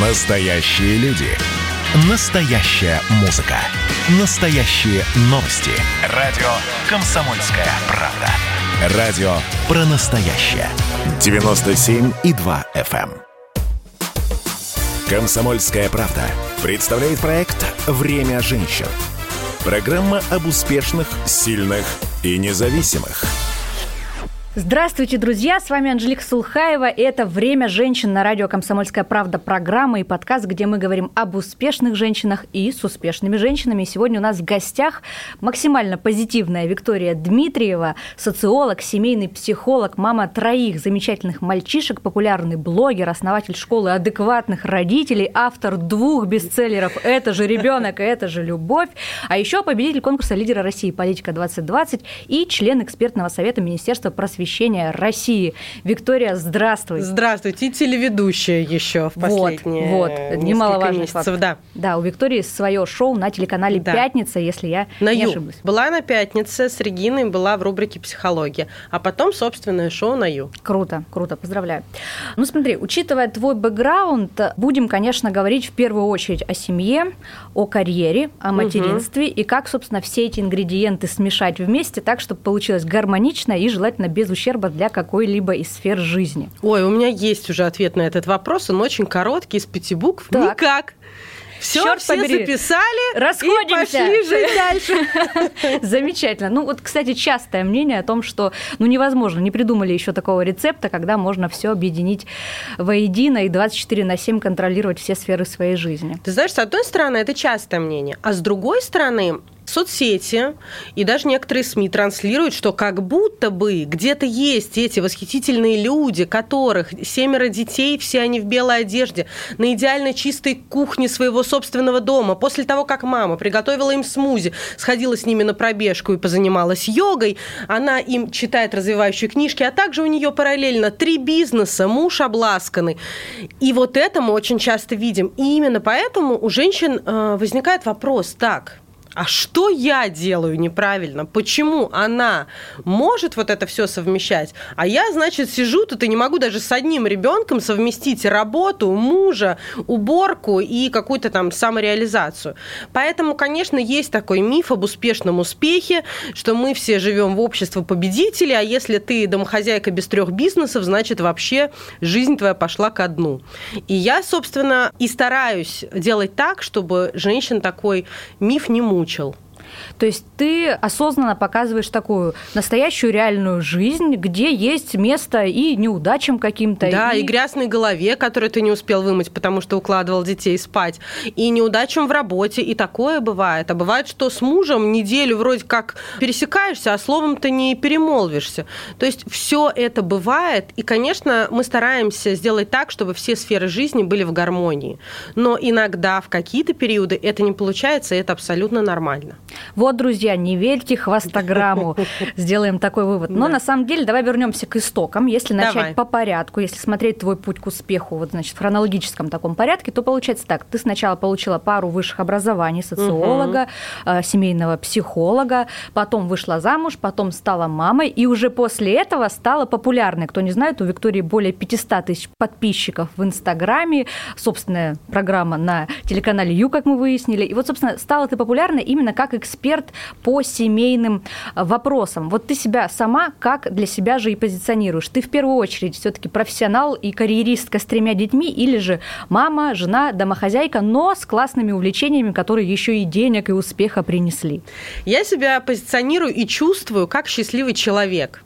Настоящие люди. Настоящая музыка. Настоящие новости. Радио «Комсомольская правда». Радио про настоящее. 97,2 FM. эм. «Комсомольская правда» представляет проект «Время женщин». Программа об успешных, сильных и независимых – Здравствуйте, друзья! С вами Анжелика Сулхаева. И это «Время женщин» на радио «Комсомольская правда» программа и подкаст, где мы говорим об успешных женщинах и с успешными женщинами. И сегодня у нас в гостях максимально позитивная Виктория Дмитриева, социолог, семейный психолог, мама троих замечательных мальчишек, популярный блогер, основатель школы адекватных родителей, автор двух бестселлеров «Это же ребенок, это же любовь», а еще победитель конкурса «Лидера России. Политика 2020» и член экспертного совета Министерства просвещения просвещения России. Виктория, здравствуй. Здравствуйте. И телеведущая еще в последние вот, вот. немаловажный месяцев. Факт. Да. да, у Виктории свое шоу на телеканале да. «Пятница», если я на не Ю. ошибусь. Была на «Пятнице» с Региной, была в рубрике «Психология», а потом собственное шоу на Ю. Круто, круто, поздравляю. Ну смотри, учитывая твой бэкграунд, будем, конечно, говорить в первую очередь о семье, о карьере, о материнстве угу. и как, собственно, все эти ингредиенты смешать вместе так, чтобы получилось гармонично и желательно без ущерба для какой-либо из сфер жизни? Ой, у меня есть уже ответ на этот вопрос, он очень короткий, из пяти букв. Так. Никак. Все, Черт все побери. записали Расходимся. и пошли жить дальше. Замечательно. Ну вот, кстати, частое мнение о том, что ну невозможно, не придумали еще такого рецепта, когда можно все объединить воедино и 24 на 7 контролировать все сферы своей жизни. Ты знаешь, с одной стороны, это частое мнение, а с другой стороны, соцсети и даже некоторые СМИ транслируют, что как будто бы где-то есть эти восхитительные люди, которых семеро детей, все они в белой одежде, на идеально чистой кухне своего собственного дома, после того, как мама приготовила им смузи, сходила с ними на пробежку и позанималась йогой, она им читает развивающие книжки, а также у нее параллельно три бизнеса, муж обласканный. И вот это мы очень часто видим. И именно поэтому у женщин э, возникает вопрос, так, а что я делаю неправильно? Почему она может вот это все совмещать, а я, значит, сижу тут и не могу даже с одним ребенком совместить работу, мужа, уборку и какую-то там самореализацию. Поэтому, конечно, есть такой миф об успешном успехе, что мы все живем в обществе победителей, а если ты домохозяйка без трех бизнесов, значит, вообще жизнь твоя пошла ко дну. И я, собственно, и стараюсь делать так, чтобы женщин такой миф не мучил мучил. То есть ты осознанно показываешь такую настоящую реальную жизнь, где есть место и неудачам каким-то. Да, и, и грязной голове, которую ты не успел вымыть, потому что укладывал детей спать, и неудачам в работе, и такое бывает. А бывает, что с мужем неделю вроде как пересекаешься, а словом ты не перемолвишься. То есть все это бывает, и, конечно, мы стараемся сделать так, чтобы все сферы жизни были в гармонии. Но иногда в какие-то периоды это не получается, и это абсолютно нормально. Вот, друзья, не верьте хвостограмму. Сделаем такой вывод. Но да. на самом деле давай вернемся к истокам. Если начать давай. по порядку, если смотреть твой путь к успеху, вот, значит, в хронологическом таком порядке, то получается так. Ты сначала получила пару высших образований, социолога, угу. семейного психолога, потом вышла замуж, потом стала мамой, и уже после этого стала популярной. Кто не знает, у Виктории более 500 тысяч подписчиков в Инстаграме, собственная программа на телеканале Ю, как мы выяснили. И вот, собственно, стала ты популярной именно как эксперт эксперт по семейным э, вопросам. Вот ты себя сама как для себя же и позиционируешь? Ты в первую очередь все-таки профессионал и карьеристка с тремя детьми или же мама, жена, домохозяйка, но с классными увлечениями, которые еще и денег и успеха принесли? Я себя позиционирую и чувствую как счастливый человек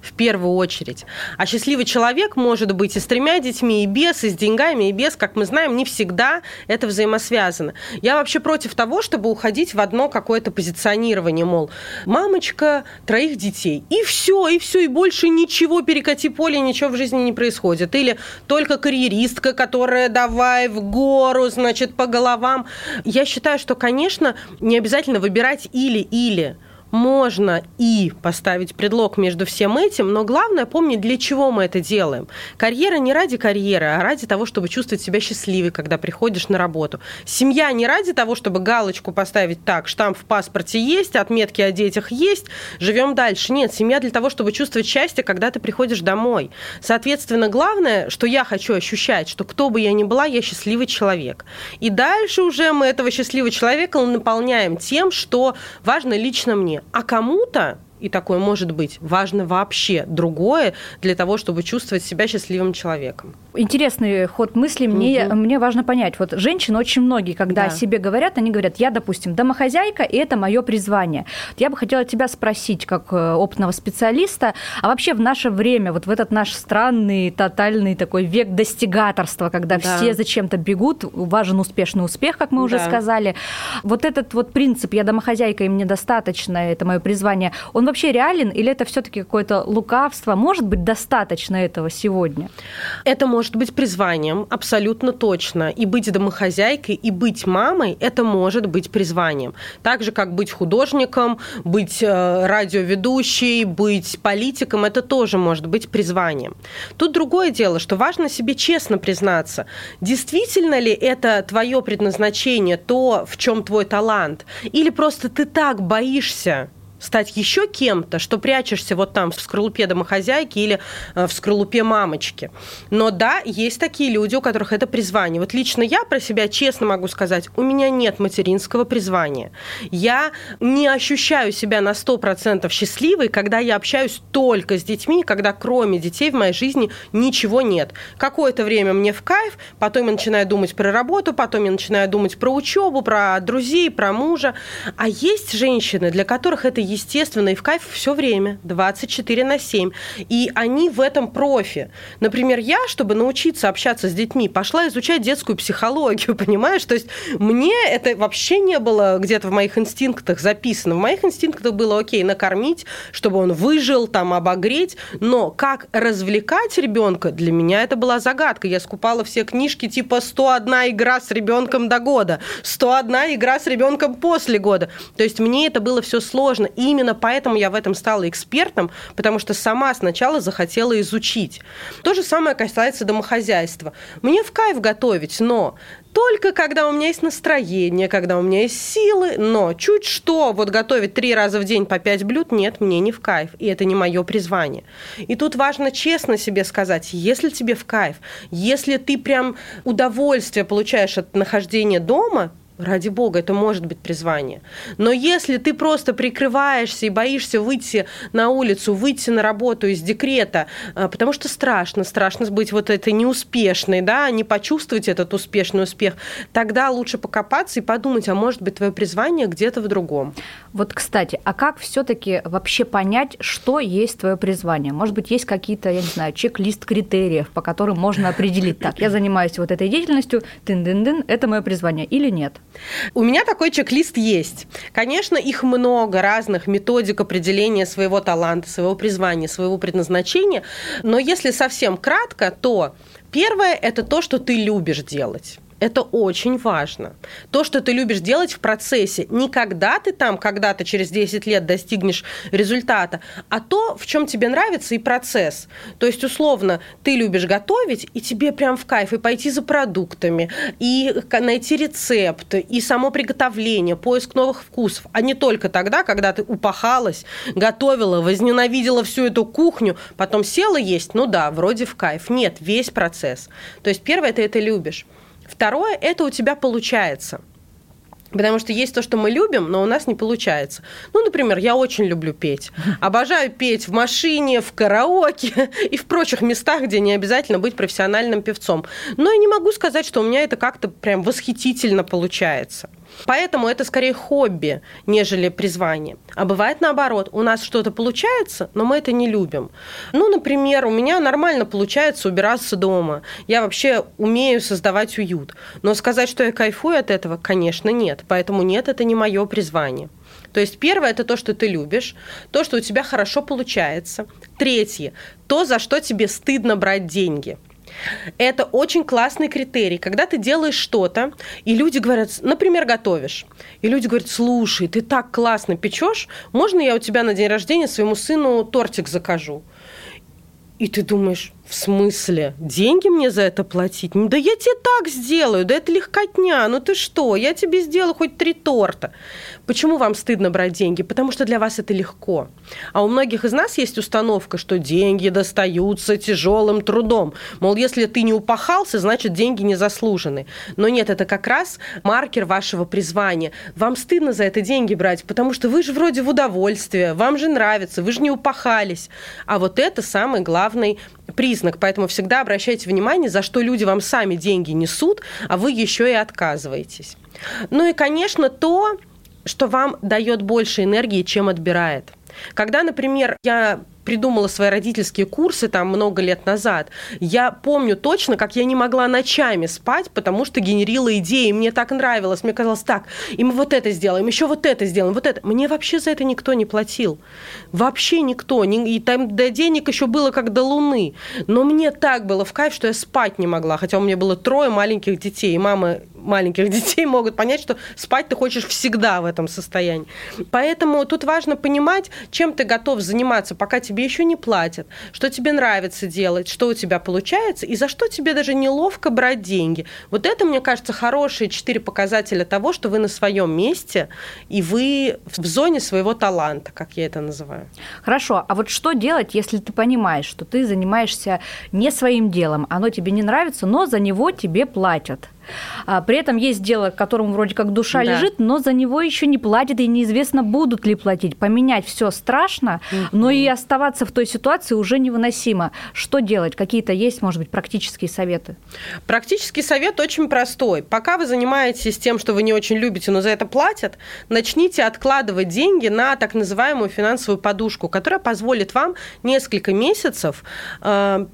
в первую очередь. А счастливый человек может быть и с тремя детьми, и без, и с деньгами, и без, как мы знаем, не всегда это взаимосвязано. Я вообще против того, чтобы уходить в одно какое-то позиционирование, мол, мамочка троих детей, и все, и все, и больше ничего, перекати поле, ничего в жизни не происходит. Или только карьеристка, которая давай в гору, значит, по головам. Я считаю, что, конечно, не обязательно выбирать или-или можно и поставить предлог между всем этим, но главное помнить, для чего мы это делаем. Карьера не ради карьеры, а ради того, чтобы чувствовать себя счастливой, когда приходишь на работу. Семья не ради того, чтобы галочку поставить так, штамп в паспорте есть, отметки о детях есть, живем дальше. Нет, семья для того, чтобы чувствовать счастье, когда ты приходишь домой. Соответственно, главное, что я хочу ощущать, что кто бы я ни была, я счастливый человек. И дальше уже мы этого счастливого человека наполняем тем, что важно лично мне. А кому-то и такое может быть, важно вообще другое для того, чтобы чувствовать себя счастливым человеком. Интересный ход мысли. Мне, угу. мне важно понять. Вот женщины очень многие, когда да. о себе говорят, они говорят, я, допустим, домохозяйка, и это мое призвание. Я бы хотела тебя спросить, как э, опытного специалиста, а вообще в наше время, вот в этот наш странный, тотальный такой век достигаторства, когда да. все зачем-то бегут, важен успешный успех, как мы уже да. сказали. Вот этот вот принцип «я домохозяйка, и мне достаточно, это мое призвание», он вообще реален или это все-таки какое-то лукавство? Может быть достаточно этого сегодня? Это может быть призванием, абсолютно точно. И быть домохозяйкой, и быть мамой – это может быть призванием. Так же, как быть художником, быть э, радиоведущей, быть политиком – это тоже может быть призванием. Тут другое дело, что важно себе честно признаться, действительно ли это твое предназначение, то, в чем твой талант, или просто ты так боишься стать еще кем-то, что прячешься вот там в скорлупе домохозяйки или э, в скорлупе мамочки. Но да, есть такие люди, у которых это призвание. Вот лично я про себя честно могу сказать, у меня нет материнского призвания. Я не ощущаю себя на 100% счастливой, когда я общаюсь только с детьми, когда кроме детей в моей жизни ничего нет. Какое-то время мне в кайф, потом я начинаю думать про работу, потом я начинаю думать про учебу, про друзей, про мужа. А есть женщины, для которых это естественно, и в кайф все время, 24 на 7. И они в этом профи. Например, я, чтобы научиться общаться с детьми, пошла изучать детскую психологию, понимаешь? То есть мне это вообще не было где-то в моих инстинктах записано. В моих инстинктах было, окей, накормить, чтобы он выжил, там, обогреть. Но как развлекать ребенка, для меня это была загадка. Я скупала все книжки типа 101 игра с ребенком до года, 101 игра с ребенком после года. То есть мне это было все сложно. И именно поэтому я в этом стала экспертом, потому что сама сначала захотела изучить. То же самое касается домохозяйства. Мне в кайф готовить, но только когда у меня есть настроение, когда у меня есть силы, но чуть что, вот готовить три раза в день по пять блюд, нет, мне не в кайф, и это не мое призвание. И тут важно честно себе сказать, если тебе в кайф, если ты прям удовольствие получаешь от нахождения дома, Ради бога, это может быть призвание. Но если ты просто прикрываешься и боишься выйти на улицу, выйти на работу из декрета, а, потому что страшно, страшно быть вот этой неуспешной, да, не почувствовать этот успешный успех, тогда лучше покопаться и подумать, а может быть твое призвание где-то в другом. Вот, кстати, а как все-таки вообще понять, что есть твое призвание? Может быть, есть какие-то, я не знаю, чек-лист критериев, по которым можно определить, так, я занимаюсь вот этой деятельностью, тын-дын-дын, это мое призвание или нет? У меня такой чек-лист есть. Конечно, их много разных методик определения своего таланта, своего призвания, своего предназначения. Но если совсем кратко, то первое – это то, что ты любишь делать. Это очень важно. То, что ты любишь делать в процессе. Не когда ты там когда-то через 10 лет достигнешь результата, а то, в чем тебе нравится и процесс. То есть, условно, ты любишь готовить, и тебе прям в кайф и пойти за продуктами, и найти рецепт, и само приготовление, поиск новых вкусов, а не только тогда, когда ты упахалась, готовила, возненавидела всю эту кухню, потом села есть, ну да, вроде в кайф. Нет, весь процесс. То есть, первое, ты это любишь. Второе, это у тебя получается. Потому что есть то, что мы любим, но у нас не получается. Ну, например, я очень люблю петь. Обожаю петь в машине, в караоке и в прочих местах, где не обязательно быть профессиональным певцом. Но я не могу сказать, что у меня это как-то прям восхитительно получается. Поэтому это скорее хобби, нежели призвание. А бывает наоборот, у нас что-то получается, но мы это не любим. Ну, например, у меня нормально получается убираться дома. Я вообще умею создавать уют. Но сказать, что я кайфую от этого, конечно, нет. Поэтому нет, это не мое призвание. То есть первое это то, что ты любишь, то, что у тебя хорошо получается. Третье то, за что тебе стыдно брать деньги. Это очень классный критерий. Когда ты делаешь что-то, и люди говорят, например, готовишь, и люди говорят, слушай, ты так классно печешь, можно я у тебя на день рождения своему сыну тортик закажу? И ты думаешь, в смысле? Деньги мне за это платить? Да я тебе так сделаю, да это легкотня, ну ты что, я тебе сделаю хоть три торта. Почему вам стыдно брать деньги? Потому что для вас это легко. А у многих из нас есть установка, что деньги достаются тяжелым трудом. Мол, если ты не упахался, значит деньги не заслужены. Но нет, это как раз маркер вашего призвания. Вам стыдно за это деньги брать, потому что вы же вроде в удовольствие, вам же нравится, вы же не упахались. А вот это самый главный признак. Поэтому всегда обращайте внимание, за что люди вам сами деньги несут, а вы еще и отказываетесь. Ну и, конечно, то, что вам дает больше энергии, чем отбирает. Когда, например, я придумала свои родительские курсы там много лет назад, я помню точно, как я не могла ночами спать, потому что генерила идеи, мне так нравилось, мне казалось, так, и мы вот это сделаем, еще вот это сделаем, вот это. Мне вообще за это никто не платил. Вообще никто. И там до денег еще было как до луны. Но мне так было в кайф, что я спать не могла, хотя у меня было трое маленьких детей, и мама маленьких детей могут понять, что спать ты хочешь всегда в этом состоянии. Поэтому тут важно понимать, чем ты готов заниматься, пока тебе еще не платят, что тебе нравится делать, что у тебя получается, и за что тебе даже неловко брать деньги. Вот это, мне кажется, хорошие четыре показателя того, что вы на своем месте, и вы в зоне своего таланта, как я это называю. Хорошо, а вот что делать, если ты понимаешь, что ты занимаешься не своим делом, оно тебе не нравится, но за него тебе платят? А, при этом есть дело, которому вроде как душа да. лежит, но за него еще не платят, и неизвестно, будут ли платить. Поменять все страшно, угу. но и оставаться в той ситуации уже невыносимо. Что делать? Какие-то есть, может быть, практические советы? Практический совет очень простой. Пока вы занимаетесь тем, что вы не очень любите, но за это платят, начните откладывать деньги на так называемую финансовую подушку, которая позволит вам несколько месяцев э,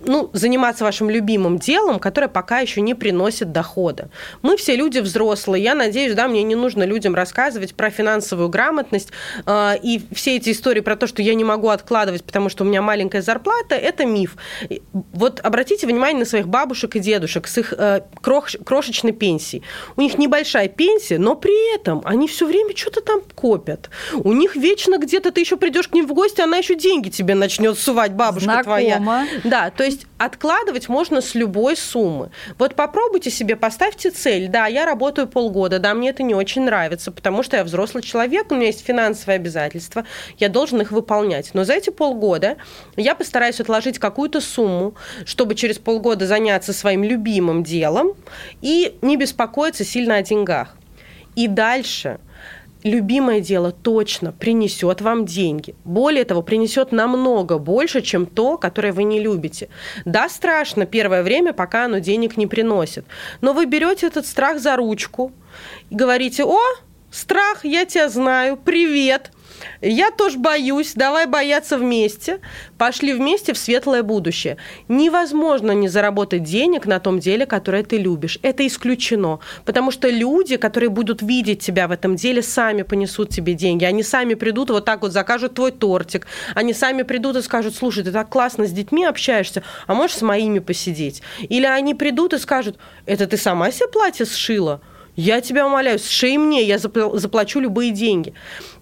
ну, заниматься вашим любимым делом, которое пока еще не приносит дохода. Мы все люди взрослые. Я надеюсь, да, мне не нужно людям рассказывать про финансовую грамотность э, и все эти истории про то, что я не могу откладывать, потому что у меня маленькая зарплата, это миф. Вот обратите внимание на своих бабушек и дедушек с их э, крош, крошечной пенсией. У них небольшая пенсия, но при этом они все время что-то там копят. У них вечно где-то ты еще придешь к ним в гости, она еще деньги тебе начнет сувать, бабушка Знакомо. твоя. Да, то есть откладывать можно с любой суммы. Вот попробуйте себе, поставьте цель. Да, я работаю полгода, да, мне это не очень нравится, потому что я взрослый человек, у меня есть финансовые обязательства, я должен их выполнять. Но за эти полгода я постараюсь отложить какую-то сумму, чтобы через полгода заняться своим любимым делом и не беспокоиться сильно о деньгах. И дальше – любимое дело точно принесет вам деньги. Более того, принесет намного больше, чем то, которое вы не любите. Да, страшно первое время, пока оно денег не приносит. Но вы берете этот страх за ручку и говорите, о, страх, я тебя знаю, привет, я тоже боюсь, давай бояться вместе. Пошли вместе в светлое будущее. Невозможно не заработать денег на том деле, которое ты любишь. Это исключено. Потому что люди, которые будут видеть тебя в этом деле, сами понесут тебе деньги. Они сами придут, вот так вот закажут твой тортик. Они сами придут и скажут, слушай, ты так классно с детьми общаешься, а можешь с моими посидеть? Или они придут и скажут, это ты сама себе платье сшила? Я тебя умоляю, сшей мне, я заплачу любые деньги.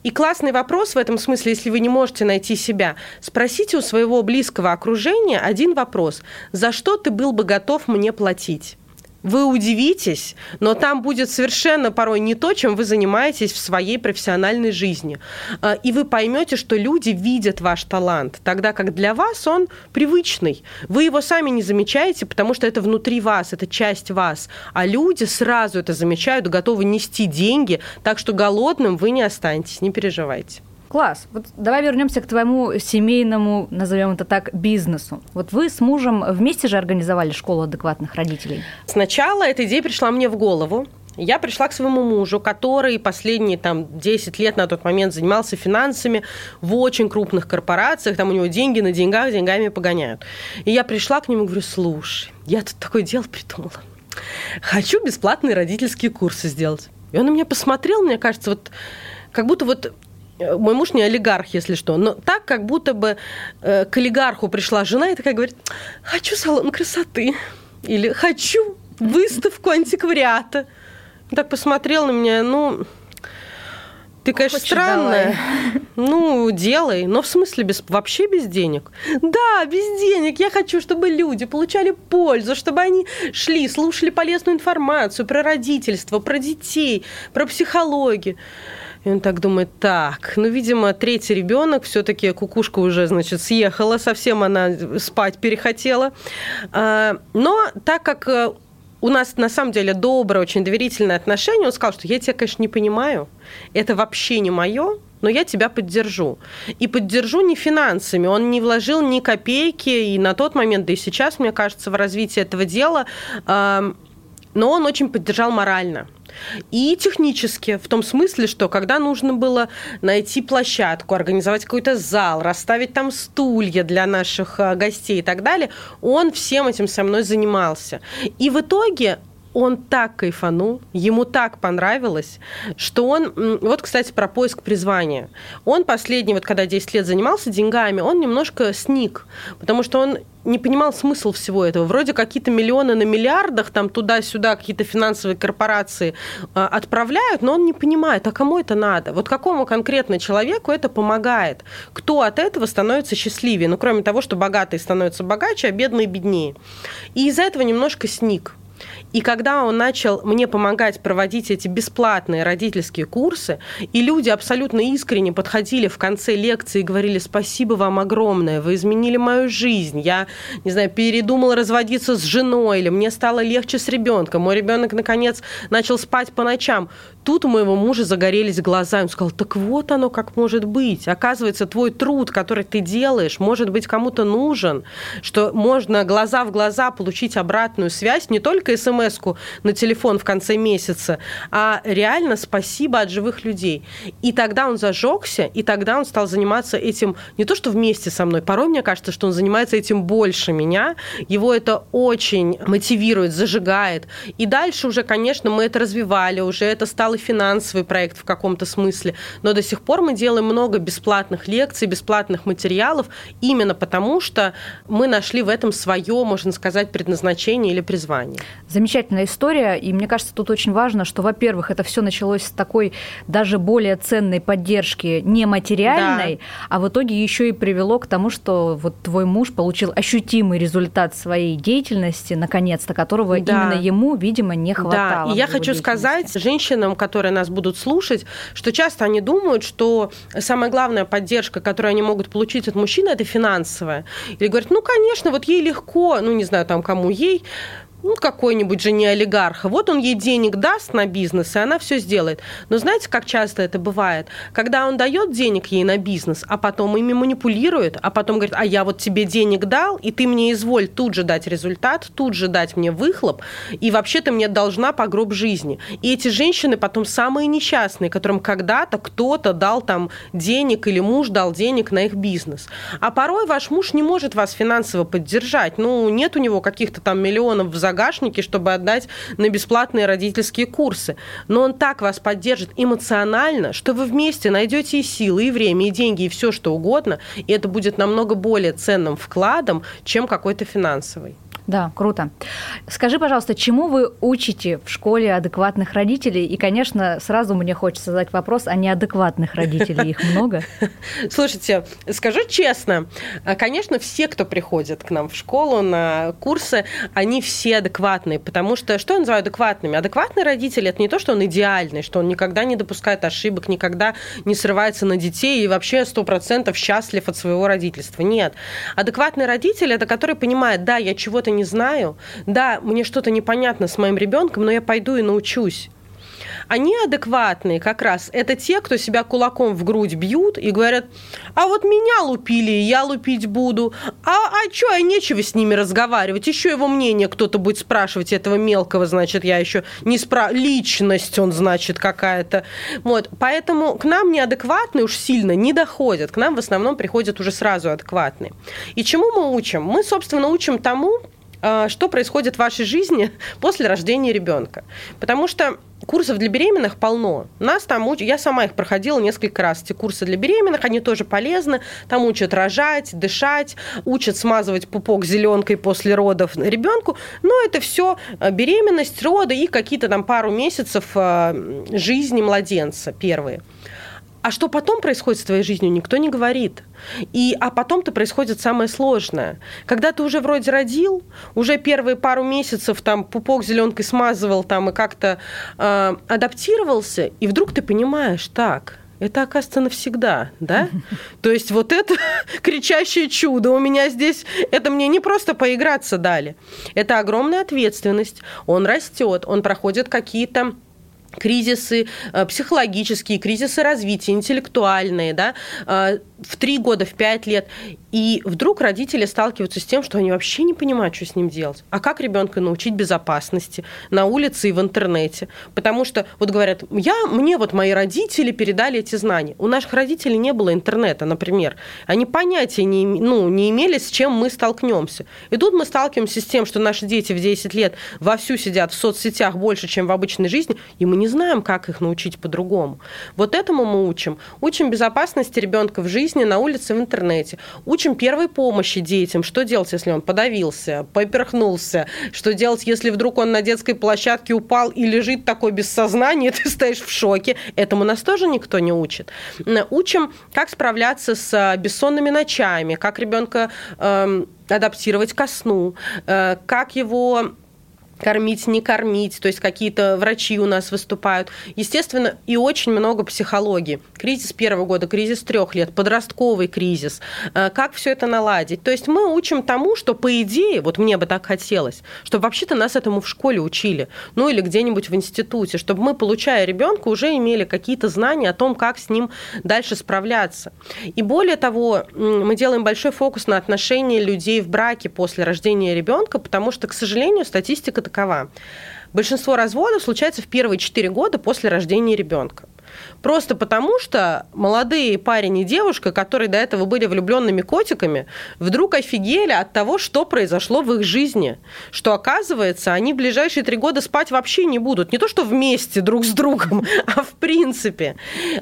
И классный вопрос в этом смысле, если вы не можете найти себя, спросите у своего близкого окружения один вопрос. За что ты был бы готов мне платить? Вы удивитесь, но там будет совершенно порой не то, чем вы занимаетесь в своей профессиональной жизни. А, и вы поймете, что люди видят ваш талант, тогда как для вас он привычный. Вы его сами не замечаете, потому что это внутри вас, это часть вас. А люди сразу это замечают, готовы нести деньги, так что голодным вы не останетесь, не переживайте. Класс. Вот давай вернемся к твоему семейному, назовем это так, бизнесу. Вот вы с мужем вместе же организовали школу адекватных родителей. Сначала эта идея пришла мне в голову. Я пришла к своему мужу, который последние там, 10 лет на тот момент занимался финансами в очень крупных корпорациях, там у него деньги на деньгах, деньгами погоняют. И я пришла к нему и говорю, слушай, я тут такое дело придумала. Хочу бесплатные родительские курсы сделать. И он на меня посмотрел, мне кажется, вот как будто вот мой муж не олигарх, если что, но так, как будто бы э, к олигарху пришла жена и такая говорит, хочу салон красоты, или хочу выставку антиквариата. Так посмотрел на меня, ну, ты, конечно, Хочешь, странная. Давай. Ну, делай. Но в смысле без, вообще без денег? Да, без денег. Я хочу, чтобы люди получали пользу, чтобы они шли, слушали полезную информацию про родительство, про детей, про психологию. И он так думает, так, ну, видимо, третий ребенок, все-таки кукушка уже, значит, съехала, совсем она спать перехотела. А, но так как э, у нас на самом деле доброе, очень доверительное отношение. Он сказал, что я тебя, конечно, не понимаю, это вообще не мое, но я тебя поддержу. И поддержу не финансами. Он не вложил ни копейки, и на тот момент, да и сейчас, мне кажется, в развитии этого дела, но он очень поддержал морально. И технически, в том смысле, что когда нужно было найти площадку, организовать какой-то зал, расставить там стулья для наших э, гостей и так далее, он всем этим со мной занимался. И в итоге он так кайфанул, ему так понравилось, что он... Вот, кстати, про поиск призвания. Он последний, вот когда 10 лет занимался деньгами, он немножко сник, потому что он не понимал смысл всего этого. Вроде какие-то миллионы на миллиардах, там туда-сюда какие-то финансовые корпорации э, отправляют, но он не понимает, а кому это надо? Вот какому конкретно человеку это помогает? Кто от этого становится счастливее? Ну, кроме того, что богатые становятся богаче, а бедные беднее. И из-за этого немножко сник. И когда он начал мне помогать проводить эти бесплатные родительские курсы, и люди абсолютно искренне подходили в конце лекции и говорили спасибо вам огромное, вы изменили мою жизнь, я, не знаю, передумала разводиться с женой, или мне стало легче с ребенком, мой ребенок наконец начал спать по ночам. Тут у моего мужа загорелись глаза, он сказал, так вот оно как может быть. Оказывается, твой труд, который ты делаешь, может быть кому-то нужен, что можно глаза в глаза получить обратную связь, не только смс на телефон в конце месяца, а реально спасибо от живых людей. И тогда он зажегся, и тогда он стал заниматься этим не то, что вместе со мной. Порой мне кажется, что он занимается этим больше меня. Его это очень мотивирует, зажигает. И дальше уже, конечно, мы это развивали, уже это стало финансовый проект в каком-то смысле. Но до сих пор мы делаем много бесплатных лекций, бесплатных материалов, именно потому что мы нашли в этом свое, можно сказать, предназначение или призвание. Замечательная история, и мне кажется, тут очень важно, что, во-первых, это все началось с такой даже более ценной поддержки нематериальной, да. а в итоге еще и привело к тому, что вот твой муж получил ощутимый результат своей деятельности, наконец-то, которого да. именно ему, видимо, не хватало. Да, и я хочу сказать женщинам, которые нас будут слушать, что часто они думают, что самая главная поддержка, которую они могут получить от мужчины, это финансовая. Или говорят, ну, конечно, вот ей легко, ну, не знаю, там, кому ей, ну, какой-нибудь же не олигарх. Вот он ей денег даст на бизнес, и она все сделает. Но знаете, как часто это бывает? Когда он дает денег ей на бизнес, а потом ими манипулирует, а потом говорит, а я вот тебе денег дал, и ты мне изволь тут же дать результат, тут же дать мне выхлоп, и вообще ты мне должна по гроб жизни. И эти женщины потом самые несчастные, которым когда-то кто-то дал там денег или муж дал денег на их бизнес. А порой ваш муж не может вас финансово поддержать. Ну, нет у него каких-то там миллионов в загашнике, чтобы отдать на бесплатные родительские курсы. Но он так вас поддержит эмоционально, что вы вместе найдете и силы, и время, и деньги, и все что угодно, и это будет намного более ценным вкладом, чем какой-то финансовый. Да, круто. Скажи, пожалуйста, чему вы учите в школе адекватных родителей? И, конечно, сразу мне хочется задать вопрос, а неадекватных родителей их много? Слушайте, скажу честно, конечно, все, кто приходит к нам в школу на курсы, они все адекватные, потому что что я называю адекватными? Адекватный родитель – это не то, что он идеальный, что он никогда не допускает ошибок, никогда не срывается на детей и вообще сто процентов счастлив от своего родительства. Нет. Адекватный родитель – это который понимает, да, я чего-то не знаю, да, мне что-то непонятно с моим ребенком, но я пойду и научусь. Они адекватные как раз. Это те, кто себя кулаком в грудь бьют и говорят, а вот меня лупили, я лупить буду. А, а что, я нечего с ними разговаривать. Еще его мнение кто-то будет спрашивать этого мелкого, значит, я еще не спра... Личность он, значит, какая-то. Вот. Поэтому к нам неадекватные уж сильно не доходят. К нам в основном приходят уже сразу адекватные. И чему мы учим? Мы, собственно, учим тому, а, что происходит в вашей жизни после рождения ребенка. Потому что курсов для беременных полно. Нас там уч... Я сама их проходила несколько раз. Эти курсы для беременных, они тоже полезны. Там учат рожать, дышать, учат смазывать пупок зеленкой после родов ребенку. Но это все а, беременность, роды и какие-то там пару месяцев а, жизни младенца первые. А что потом происходит с твоей жизнью, никто не говорит. И, а потом-то происходит самое сложное. Когда ты уже вроде родил, уже первые пару месяцев там пупок зеленкой смазывал там и как-то э, адаптировался, и вдруг ты понимаешь, так, это оказывается навсегда, да? То есть вот это кричащее чудо у меня здесь, это мне не просто поиграться дали. Это огромная ответственность. Он растет, он проходит какие-то кризисы э, психологические, кризисы развития, интеллектуальные, да, э, в три года, в пять лет. И вдруг родители сталкиваются с тем, что они вообще не понимают, что с ним делать. А как ребенка научить безопасности на улице и в интернете? Потому что вот говорят, я, мне вот мои родители передали эти знания. У наших родителей не было интернета, например. Они понятия не, ну, не имели, с чем мы столкнемся. И тут мы сталкиваемся с тем, что наши дети в 10 лет вовсю сидят в соцсетях больше, чем в обычной жизни, и мы не знаем, как их научить по-другому. Вот этому мы учим. Учим безопасности ребенка в жизни, на улице, в интернете. Учим первой помощи детям. Что делать, если он подавился, поперхнулся? Что делать, если вдруг он на детской площадке упал и лежит такой без сознания, ты стоишь в шоке? Этому нас тоже никто не учит. Учим, как справляться с а, бессонными ночами, как ребенка э, адаптировать ко сну, э, как его кормить, не кормить, то есть какие-то врачи у нас выступают. Естественно, и очень много психологии. Кризис первого года, кризис трех лет, подростковый кризис. Э, как все это наладить? То есть мы учим тому, что по идее, вот мне бы так хотелось, чтобы вообще-то нас этому в школе учили, ну или где-нибудь в институте, чтобы мы, получая ребенка, уже имели какие-то знания о том, как с ним дальше справляться. И более того, мы делаем большой фокус на отношения людей в браке после рождения ребенка, потому что, к сожалению, статистика такова. Большинство разводов случается в первые 4 года после рождения ребенка. Просто потому, что молодые парень и девушка, которые до этого были влюбленными котиками, вдруг офигели от того, что произошло в их жизни. Что, оказывается, они в ближайшие три года спать вообще не будут. Не то, что вместе друг с другом, а в принципе.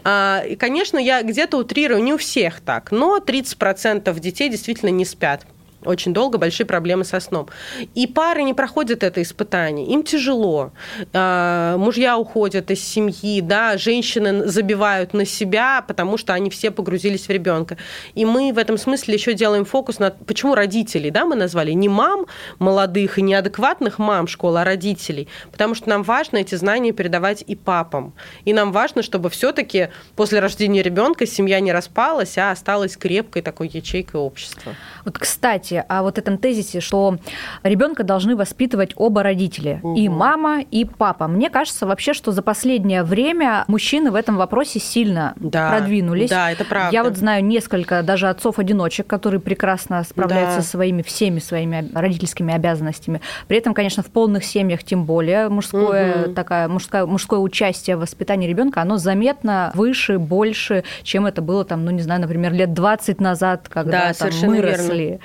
А, и, конечно, я где-то утрирую, не у всех так, но 30% детей действительно не спят очень долго большие проблемы со сном. И пары не проходят это испытание, им тяжело. А, мужья уходят из семьи, да, женщины забивают на себя, потому что они все погрузились в ребенка. И мы в этом смысле еще делаем фокус на почему родителей, да, мы назвали не мам молодых и неадекватных мам школы, а родителей, потому что нам важно эти знания передавать и папам. И нам важно, чтобы все-таки после рождения ребенка семья не распалась, а осталась крепкой такой ячейкой общества. Вот, кстати, о вот этом тезисе, что ребенка должны воспитывать оба родителя, угу. и мама, и папа. Мне кажется вообще, что за последнее время мужчины в этом вопросе сильно да, продвинулись. Да, это правда. Я вот знаю несколько даже отцов-одиночек, которые прекрасно справляются да. со своими всеми своими родительскими обязанностями. При этом, конечно, в полных семьях тем более мужское угу. такая мужское мужское участие в воспитании ребенка, оно заметно выше, больше, чем это было там, ну не знаю, например, лет 20 назад, когда да, там, мы верно.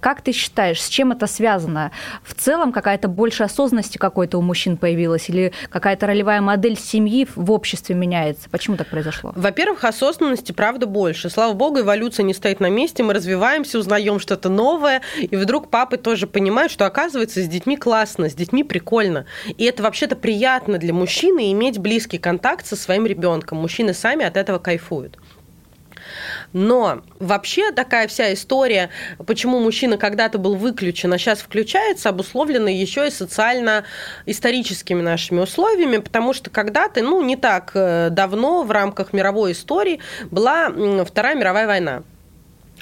Как ты считаешь, с чем это связано? В целом какая-то больше осознанности какой-то у мужчин появилась или какая-то ролевая модель семьи в обществе меняется? Почему так произошло? Во-первых, осознанности, правда, больше. Слава богу, эволюция не стоит на месте, мы развиваемся, узнаем что-то новое, и вдруг папы тоже понимают, что оказывается с детьми классно, с детьми прикольно. И это вообще-то приятно для мужчины иметь близкий контакт со своим ребенком. Мужчины сами от этого кайфуют. Но вообще такая вся история, почему мужчина когда-то был выключен, а сейчас включается, обусловлена еще и социально-историческими нашими условиями, потому что когда-то, ну, не так э, давно в рамках мировой истории была Вторая мировая война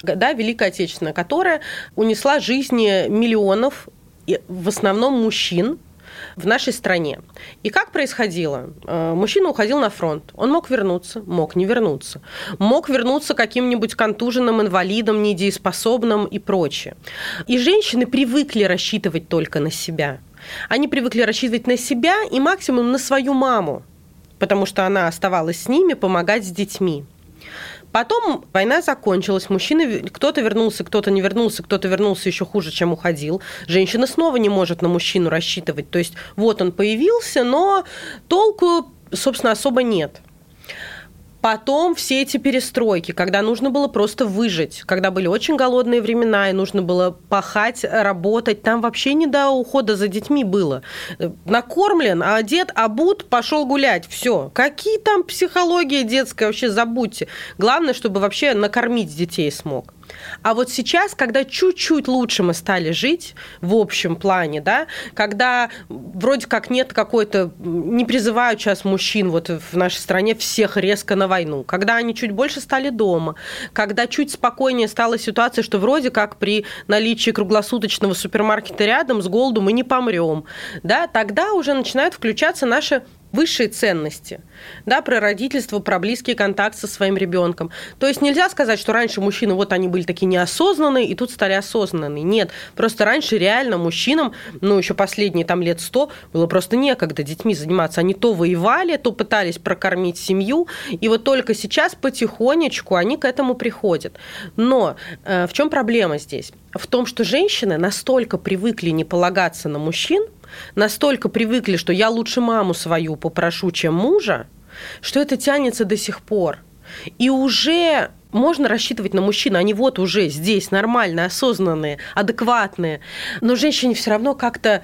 да, Великая Отечественная, которая унесла жизни миллионов, в основном мужчин, в нашей стране. И как происходило? Э, мужчина уходил на фронт. Он мог вернуться, мог не вернуться. Мог вернуться каким-нибудь контуженным инвалидом, недееспособным и прочее. И женщины привыкли рассчитывать только на себя. Они привыкли рассчитывать на себя и максимум на свою маму, потому что она оставалась с ними помогать с детьми. Потом война закончилась, мужчины, кто-то вернулся, кто-то не вернулся, кто-то вернулся еще хуже, чем уходил. Женщина снова не может на мужчину рассчитывать. То есть вот он появился, но толку, собственно, особо нет. Потом все эти перестройки, когда нужно было просто выжить, когда были очень голодные времена, и нужно было пахать, работать, там вообще не до ухода за детьми было. Накормлен, одет, обут, пошел гулять. Все. Какие там психология детская, вообще забудьте. Главное, чтобы вообще накормить детей смог. А вот сейчас, когда чуть-чуть лучше мы стали жить в общем плане, да, когда вроде как нет какой-то, не призывают сейчас мужчин вот в нашей стране всех резко на войну, когда они чуть больше стали дома, когда чуть спокойнее стала ситуация, что вроде как при наличии круглосуточного супермаркета рядом с голоду мы не помрем, да, тогда уже начинают включаться наши высшие ценности, да, про родительство, про близкий контакт со своим ребенком. То есть нельзя сказать, что раньше мужчины вот они были такие неосознанные, и тут стали осознанные. Нет, просто раньше реально мужчинам, ну, еще последние там лет сто, было просто некогда детьми заниматься. Они то воевали, то пытались прокормить семью, и вот только сейчас потихонечку они к этому приходят. Но э, в чем проблема здесь? В том, что женщины настолько привыкли не полагаться на мужчин, настолько привыкли, что я лучше маму свою попрошу, чем мужа, что это тянется до сих пор. И уже можно рассчитывать на мужчин, они вот уже здесь нормальные, осознанные, адекватные, но женщине все равно как-то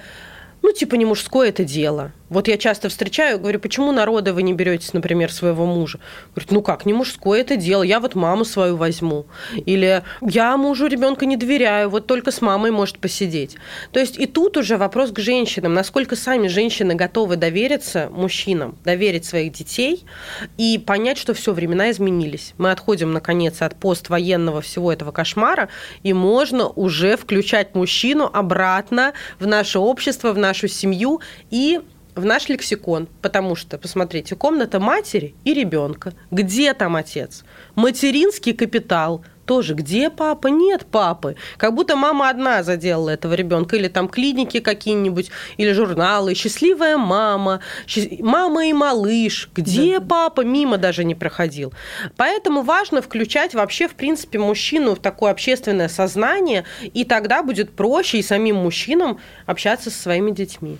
ну, типа, не мужское это дело. Вот я часто встречаю, говорю, почему народы вы не берете, например, своего мужа? Говорит, ну как, не мужское это дело, я вот маму свою возьму. Или я мужу ребенка не доверяю, вот только с мамой может посидеть. То есть и тут уже вопрос к женщинам, насколько сами женщины готовы довериться мужчинам, доверить своих детей и понять, что все, времена изменились. Мы отходим, наконец, от поствоенного всего этого кошмара, и можно уже включать мужчину обратно в наше общество, в нашу семью и в наш лексикон, потому что, посмотрите, комната матери и ребенка. Где там отец? Материнский капитал – тоже, где папа? Нет папы. Как будто мама одна заделала этого ребенка. Или там клиники какие-нибудь, или журналы. Счастливая мама, мама и малыш. Где да. папа? Мимо даже не проходил. Поэтому важно включать вообще, в принципе, мужчину в такое общественное сознание, и тогда будет проще и самим мужчинам общаться со своими детьми.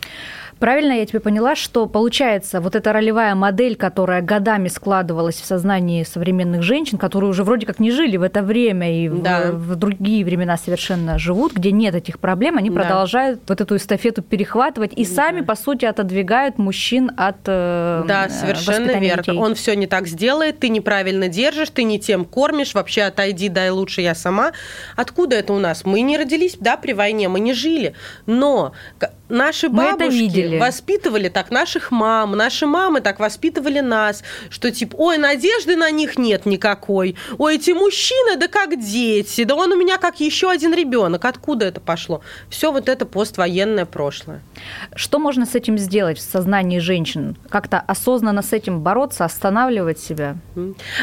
Правильно я тебе поняла, что получается вот эта ролевая модель, которая годами складывалась в сознании современных женщин, которые уже вроде как не жили в это время и да. в, в другие времена совершенно живут, где нет этих проблем, они да. продолжают вот эту эстафету перехватывать и да. сами, по сути, отодвигают мужчин от э, Да, совершенно верно. Детей. Он все не так сделает, ты неправильно держишь, ты не тем кормишь, вообще отойди, дай лучше я сама. Откуда это у нас? Мы не родились, да, при войне, мы не жили. Но наши бабушки воспитывали так наших мам, наши мамы так воспитывали нас, что типа, ой, надежды на них нет никакой, ой, эти мужчины, да как дети, да он у меня как еще один ребенок, откуда это пошло? Все вот это поствоенное прошлое. Что можно с этим сделать в сознании женщин? Как-то осознанно с этим бороться, останавливать себя?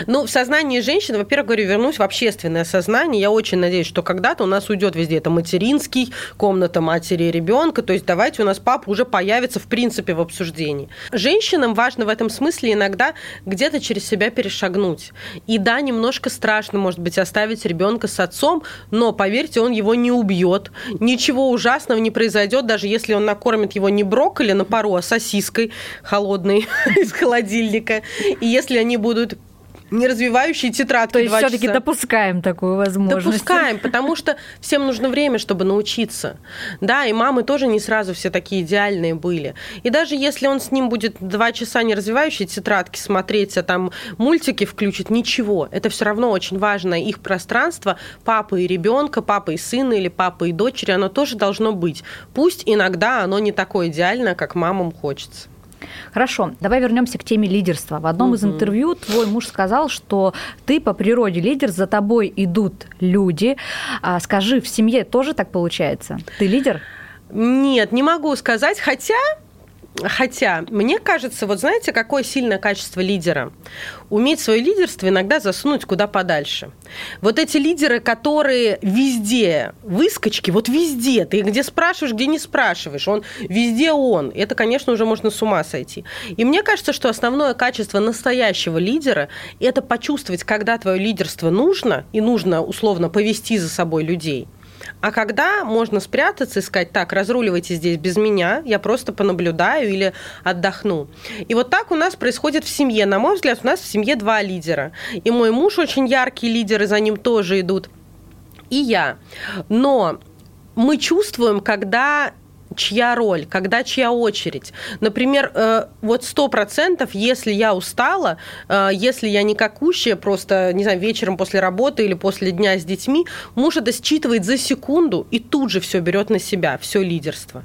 Ну, в сознании женщин, во-первых, говорю, вернусь в общественное сознание. Я очень надеюсь, что когда-то у нас уйдет везде это материнский, комната матери и ребенка, то есть давайте у нас папа уже появится в принципе в обсуждении. Женщинам важно в этом смысле иногда где-то через себя перешагнуть. И да, немножко страшно, может быть, оставить ребенка с отцом, но поверьте, он его не убьет. Ничего ужасного не произойдет, даже если он накормит его не брокколи на пару, а сосиской холодной из холодильника. И если они будут не развивающие тетрадки. То есть все-таки допускаем такую возможность. Допускаем, потому что всем нужно время, чтобы научиться. Да, и мамы тоже не сразу все такие идеальные были. И даже если он с ним будет два часа не развивающие тетрадки смотреть, а там мультики включит, ничего. Это все равно очень важно. Их пространство папы и ребенка, папы и сына или папы и дочери, оно тоже должно быть. Пусть иногда оно не такое идеальное, как мамам хочется. Хорошо, давай вернемся к теме лидерства. В одном угу. из интервью твой муж сказал, что ты по природе лидер, за тобой идут люди. А скажи, в семье тоже так получается? Ты лидер? Нет, не могу сказать, хотя Хотя, мне кажется, вот знаете, какое сильное качество лидера? Уметь свое лидерство иногда засунуть куда подальше. Вот эти лидеры, которые везде, выскочки, вот везде, ты где спрашиваешь, где не спрашиваешь, он везде он. Это, конечно, уже можно с ума сойти. И мне кажется, что основное качество настоящего лидера – это почувствовать, когда твое лидерство нужно, и нужно условно повести за собой людей – а когда можно спрятаться и сказать, так, разруливайте здесь без меня, я просто понаблюдаю или отдохну. И вот так у нас происходит в семье. На мой взгляд, у нас в семье два лидера. И мой муж очень яркий лидер, и за ним тоже идут. И я. Но мы чувствуем, когда чья роль, когда чья очередь. Например, э, вот сто процентов, если я устала, э, если я не какущая, просто, не знаю, вечером после работы или после дня с детьми, муж это считывает за секунду и тут же все берет на себя, все лидерство.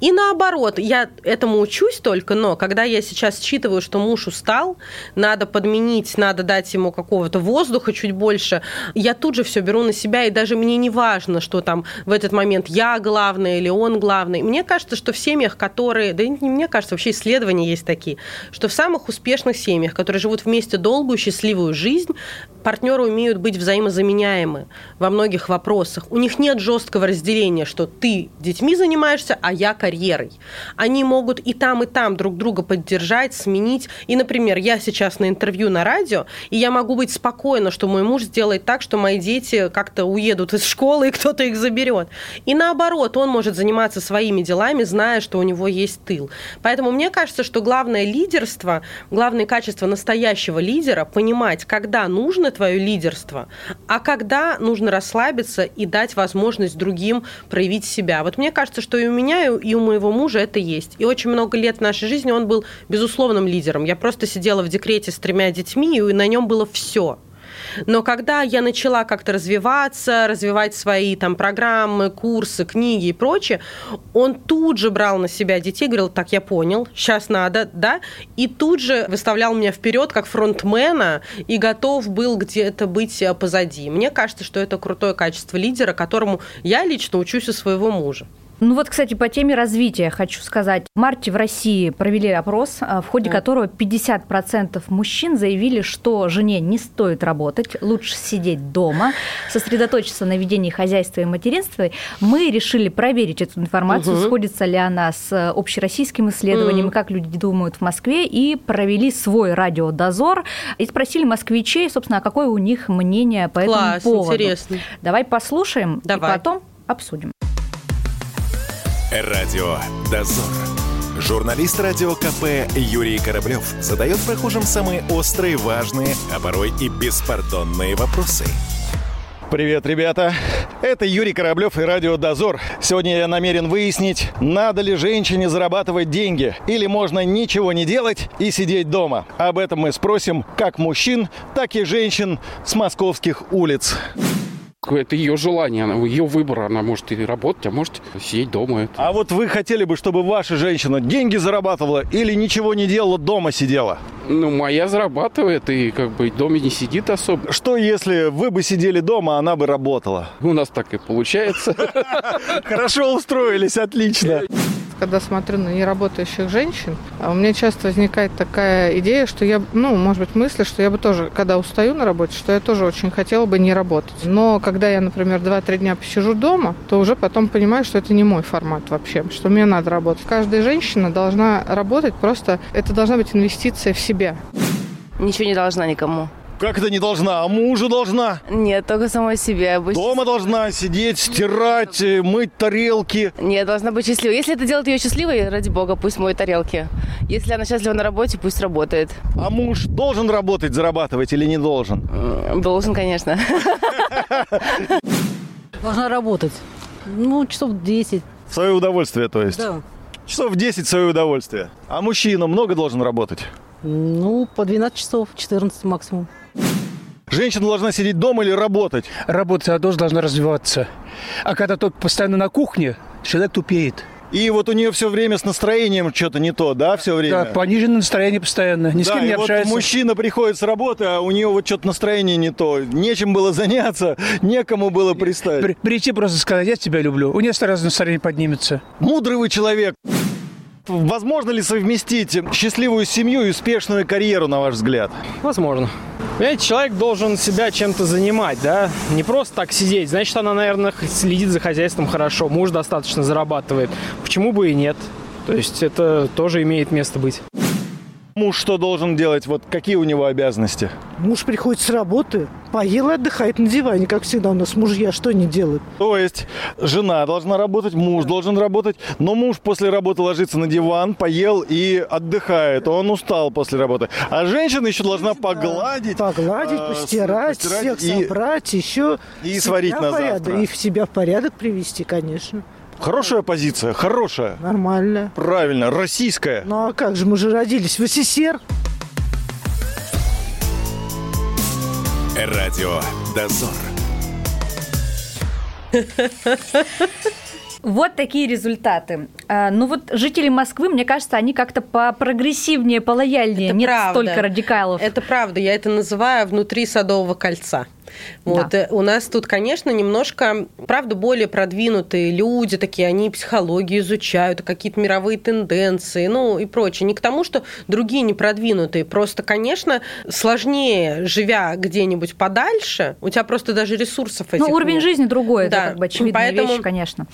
И наоборот, я этому учусь только, но когда я сейчас считываю, что муж устал, надо подменить, надо дать ему какого-то воздуха чуть больше, я тут же все беру на себя, и даже мне не важно, что там в этот момент я главная или он главный мне кажется, что в семьях, которые, да не мне кажется, вообще исследования есть такие, что в самых успешных семьях, которые живут вместе долгую, счастливую жизнь, партнеры умеют быть взаимозаменяемы во многих вопросах. У них нет жесткого разделения, что ты детьми занимаешься, а я карьерой. Они могут и там, и там друг друга поддержать, сменить. И, например, я сейчас на интервью на радио, и я могу быть спокойна, что мой муж сделает так, что мои дети как-то уедут из школы, и кто-то их заберет. И наоборот, он может заниматься своими делами, зная, что у него есть тыл. Поэтому мне кажется, что главное лидерство, главное качество настоящего лидера – понимать, когда нужно твое лидерство, а когда нужно расслабиться и дать возможность другим проявить себя. Вот мне кажется, что и у меня, и у моего мужа это есть. И очень много лет нашей жизни он был безусловным лидером. Я просто сидела в декрете с тремя детьми, и на нем было все. Но когда я начала как-то развиваться, развивать свои там программы, курсы, книги и прочее, он тут же брал на себя детей, говорил, так, я понял, сейчас надо, да, и тут же выставлял меня вперед как фронтмена и готов был где-то быть э, позади. Мне кажется, что это крутое качество лидера, которому я лично учусь у своего мужа. Ну вот, кстати, по теме развития хочу сказать. В марте в России провели опрос, а, в ходе которого 50% мужчин заявили, что жене не стоит работать, лучше сидеть дома, сосредоточиться на ведении хозяйства и материнства. Мы решили проверить эту информацию, угу. сходится ли она с общероссийским исследованием, угу. как люди думают в Москве, и провели свой радиодозор и спросили москвичей, собственно, а какое у них мнение по Класс, этому поводу. интересно. Давай послушаем Давай. и потом обсудим. Радио «Дозор». Журналист радио КП Юрий Кораблев задает прохожим самые острые, важные, а порой и беспардонные вопросы. Привет, ребята! Это Юрий Кораблев и Радио Дозор. Сегодня я намерен выяснить, надо ли женщине зарабатывать деньги, или можно ничего не делать и сидеть дома. Об этом мы спросим как мужчин, так и женщин с московских улиц это ее желание, ее выбор. Она может и работать, а может сидеть дома. Это. А вот вы хотели бы, чтобы ваша женщина деньги зарабатывала или ничего не делала, дома сидела? Ну, моя зарабатывает и как бы доме не сидит особо. Что если вы бы сидели дома, а она бы работала? У нас так и получается. Хорошо устроились, отлично когда смотрю на неработающих женщин, а у меня часто возникает такая идея, что я, ну, может быть, мысль, что я бы тоже, когда устаю на работе, что я тоже очень хотела бы не работать. Но когда я, например, 2-3 дня посижу дома, то уже потом понимаю, что это не мой формат вообще, что мне надо работать. Каждая женщина должна работать, просто это должна быть инвестиция в себя. Ничего не должна никому. Как это не должна? А мужу должна? Нет, только самой себе. Обычно... Дома должна сидеть, стирать, э, мыть тарелки. Нет, должна быть счастливой. Если это делает ее счастливой, ради бога, пусть моет тарелки. Если она счастлива на работе, пусть работает. А муж должен работать, зарабатывать или не должен? Должен, конечно. Должна работать. Ну, часов 10. В свое удовольствие, то есть? Да. Часов 10 в свое удовольствие. А мужчина много должен работать? Ну, по 12 часов, 14 максимум. Женщина должна сидеть дома или работать? Работать, а тоже должна развиваться. А когда только постоянно на кухне, человек тупеет. И вот у нее все время с настроением что-то не то, да, все время? Да, пониженное настроение постоянно, ни с да, кем не общается. Вот мужчина приходит с работы, а у нее вот что-то настроение не то. Нечем было заняться, некому было приставить. При, прийти просто сказать, я тебя люблю. У нее сразу настроение поднимется. Мудрый вы человек. Возможно ли совместить счастливую семью и успешную карьеру, на ваш взгляд? Возможно. Понимаете, человек должен себя чем-то занимать, да? Не просто так сидеть. Значит, она, наверное, следит за хозяйством хорошо, муж достаточно зарабатывает. Почему бы и нет? То есть это тоже имеет место быть. Муж что должен делать? Вот какие у него обязанности? Муж приходит с работы, поел и отдыхает на диване, как всегда у нас мужья что не делают. То есть жена должна работать, муж должен работать, но муж после работы ложится на диван, поел и отдыхает. Он устал после работы. А женщина еще должна погладить. Погладить, э, постирать, постирать всех и, собрать, еще и сварить на завтра. И в себя в порядок привести, конечно. Хорошая позиция, хорошая. Нормальная. Правильно, российская. Ну а как же, мы же родились в СССР. Радио «Дозор». Вот такие результаты. А, ну вот жители Москвы, мне кажется, они как-то попрогрессивнее, полояльнее. Это Нет правда. столько радикалов. Это правда. Я это называю внутри Садового кольца. Вот. Да. Э, у нас тут, конечно, немножко, правда, более продвинутые люди такие, они психологию изучают, какие-то мировые тенденции, ну и прочее. Не к тому, что другие не продвинутые. Просто, конечно, сложнее, живя где-нибудь подальше, у тебя просто даже ресурсов этих Ну, уровень нет. жизни другой, да. это как бы очевидная Поэтому, вещь, конечно.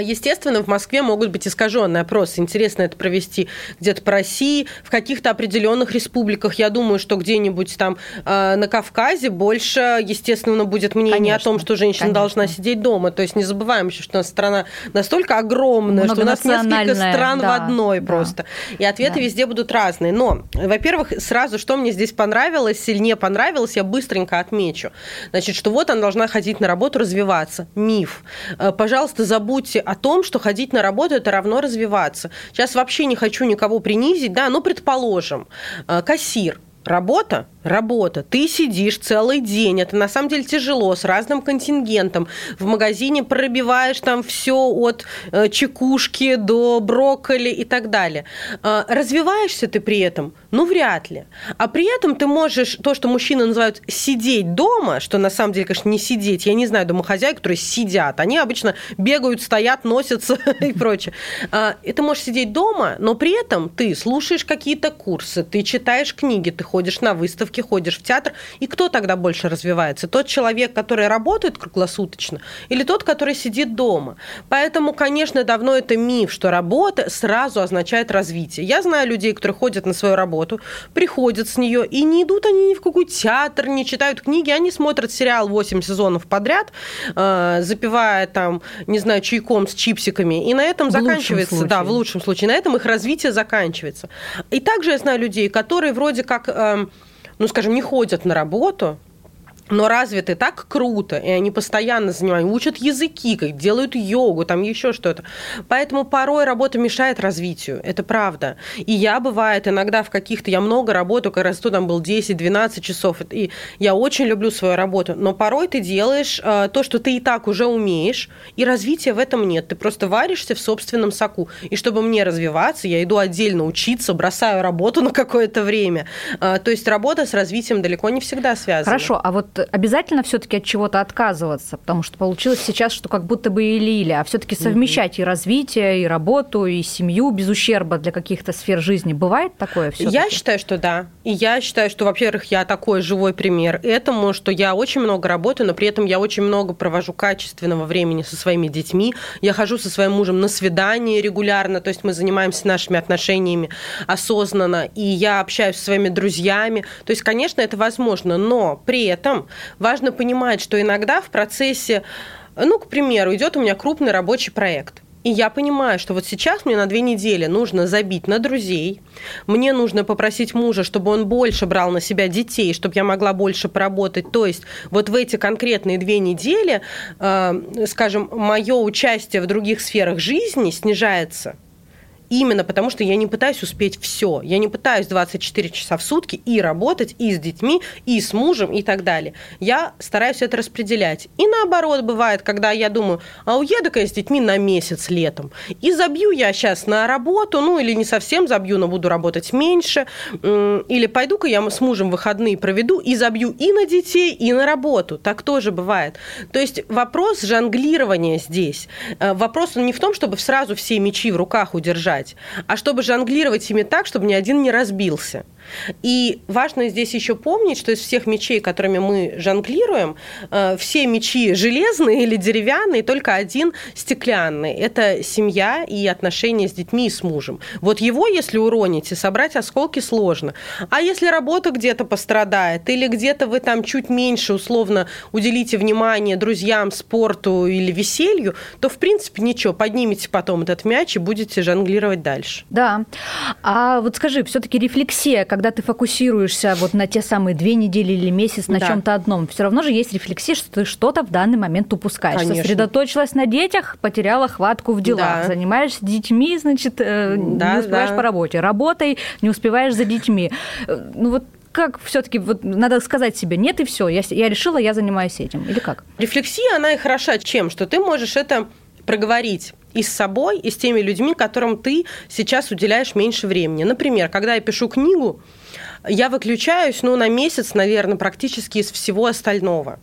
Естественно, в Москве могут быть искаженные опросы. Интересно это провести где-то по России, в каких-то определенных республиках. Я думаю, что где-нибудь там э, на Кавказе больше, естественно, естественно, будет мнение конечно, о том, что женщина конечно. должна сидеть дома. То есть не забываем еще, что у нас страна настолько огромная, что у нас несколько стран да, в одной да. просто. И ответы да. везде будут разные. Но, во-первых, сразу, что мне здесь понравилось или не понравилось, я быстренько отмечу. Значит, что вот она должна ходить на работу, развиваться. Миф. Э, пожалуйста, забудьте о том, что ходить на работу – это равно развиваться. Сейчас вообще не хочу никого принизить, да, ну, предположим, э, кассир, Работа работа. Ты сидишь целый день, это на самом деле тяжело, с разным контингентом. В магазине пробиваешь там все от э, чекушки до брокколи и так далее. Э, развиваешься ты при этом? Ну, вряд ли. А при этом ты можешь, то, что мужчины называют сидеть дома, что на самом деле, конечно, не сидеть. Я не знаю домохозяек, которые сидят. Они обычно бегают, стоят, носятся и прочее. И ты можешь сидеть дома, но при этом ты слушаешь какие-то курсы, ты читаешь книги, ты ходишь на выставки, выставки, ходишь в театр, и кто тогда больше развивается? Тот человек, который работает круглосуточно, или тот, который сидит дома? Поэтому, конечно, давно это миф, что работа сразу означает развитие. Я знаю людей, которые ходят на свою работу, приходят с нее, и не идут они ни в какой театр, не читают книги, они смотрят сериал 8 сезонов подряд, э, запивая там, не знаю, чайком с чипсиками, и на этом в заканчивается, да, в лучшем случае, на этом их развитие заканчивается. И также я знаю людей, которые вроде как э, ну, скажем, не ходят на работу, но развиты так круто, и они постоянно занимаются, учат языки, как делают йогу, там еще что-то. Поэтому порой работа мешает развитию, это правда. И я, бывает, иногда в каких-то, я много работаю, как раз то там был 10-12 часов, и я очень люблю свою работу, но порой ты делаешь э, то, что ты и так уже умеешь, и развития в этом нет. Ты просто варишься в собственном соку. И чтобы мне развиваться, я иду отдельно учиться, бросаю работу на какое-то время. Э, то есть работа с развитием далеко не всегда связана. Хорошо, а вот обязательно все-таки от чего-то отказываться, потому что получилось сейчас, что как будто бы или-или, а все-таки совмещать и развитие, и работу, и семью без ущерба для каких-то сфер жизни. Бывает такое все Я считаю, что да. И я считаю, что, во-первых, я такой живой пример этому, что я очень много работаю, но при этом я очень много провожу качественного времени со своими детьми. Я хожу со своим мужем на свидание регулярно, то есть мы занимаемся нашими отношениями осознанно, и я общаюсь со своими друзьями. То есть, конечно, это возможно, но при этом важно понимать, что иногда в процессе, ну, к примеру, идет у меня крупный рабочий проект. И я понимаю, что вот сейчас мне на две недели нужно забить на друзей, мне нужно попросить мужа, чтобы он больше брал на себя детей, чтобы я могла больше поработать. То есть вот в эти конкретные две недели, э, скажем, мое участие в других сферах жизни снижается именно потому, что я не пытаюсь успеть все. Я не пытаюсь 24 часа в сутки и работать, и с детьми, и с мужем, и так далее. Я стараюсь это распределять. И наоборот бывает, когда я думаю, а уеду-ка я с детьми на месяц летом. И забью я сейчас на работу, ну или не совсем забью, но буду работать меньше. Или пойду-ка я с мужем выходные проведу и забью и на детей, и на работу. Так тоже бывает. То есть вопрос жонглирования здесь. Э, вопрос не в том, чтобы сразу все мечи в руках удержать, отдыхать, а чтобы жонглировать ими так, чтобы ни один не разбился. И важно здесь еще помнить, что из всех мечей, которыми мы жонглируем, э, все мечи железные или деревянные, только один стеклянный. Это семья и отношения с детьми и с мужем. Вот его, если уроните, собрать осколки сложно. А если работа где-то пострадает, или где-то вы там чуть меньше условно уделите внимание друзьям, спорту или веселью, то, в принципе, ничего, поднимите потом этот мяч и будете жонглировать дальше. Да. А вот скажи, все-таки рефлексия, когда ты фокусируешься вот на те самые две недели или месяц на да. чем-то одном, все равно же есть рефлексия, что ты что-то в данный момент упускаешь. Конечно. Сосредоточилась на детях, потеряла хватку в делах. Да. Занимаешься детьми, значит, э, да, не успеваешь да. по работе. Работой не успеваешь за детьми. Э, ну вот как все-таки вот надо сказать себе нет и все, я, я решила, я занимаюсь этим или как? Рефлексия она и хороша чем, что ты можешь это проговорить и с собой, и с теми людьми, которым ты сейчас уделяешь меньше времени. Например, когда я пишу книгу, я выключаюсь ну, на месяц, наверное, практически из всего остального.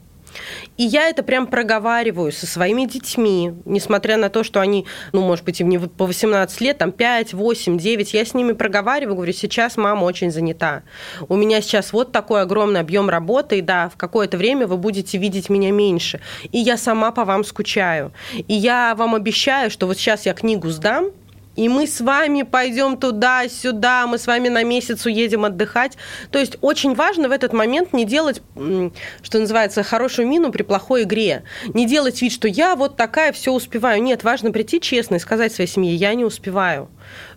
И я это прям проговариваю со своими детьми, несмотря на то, что они, ну, может быть, им не по 18 лет, там 5, 8, 9, я с ними проговариваю, говорю, сейчас мама очень занята. У меня сейчас вот такой огромный объем работы, и да, в какое-то время вы будете видеть меня меньше. И я сама по вам скучаю. И я вам обещаю, что вот сейчас я книгу сдам, и мы с вами пойдем туда-сюда, мы с вами на месяц уедем отдыхать. То есть очень важно в этот момент не делать, что называется, хорошую мину при плохой игре. Не делать вид, что я вот такая, все успеваю. Нет, важно прийти честно и сказать своей семье, я не успеваю,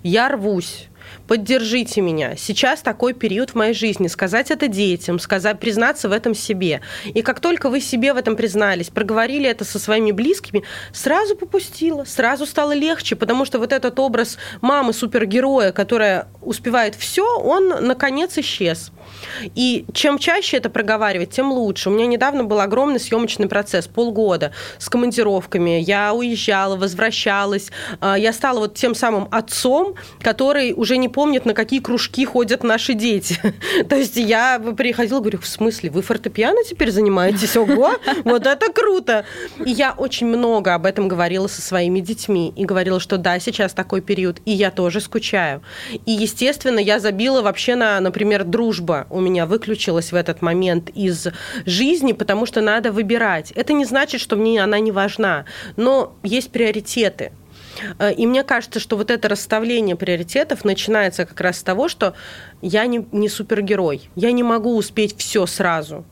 я рвусь поддержите меня. Сейчас такой период в моей жизни. Сказать это детям, сказать, признаться в этом себе. И как только вы себе в этом признались, проговорили это со своими близкими, сразу попустила, сразу стало легче, потому что вот этот образ мамы супергероя, которая успевает все, он наконец исчез. И чем чаще это проговаривать, тем лучше. У меня недавно был огромный съемочный процесс, полгода, с командировками. Я уезжала, возвращалась. А, я стала вот тем самым отцом, который уже не помнит, на какие кружки ходят наши дети. То есть я приходила, говорю, в смысле, вы фортепиано теперь занимаетесь? Ого, вот это круто! И я очень много об этом говорила со своими детьми. И говорила, что да, сейчас такой период, и я тоже скучаю. И, естественно, я забила вообще на, например, дружба у меня выключилась в этот момент из жизни, потому что надо выбирать. Это не значит, что мне она не важна, но есть приоритеты. Э, и мне кажется, что вот это расставление приоритетов начинается как раз с того, что я не, не супергерой, я не могу успеть все сразу.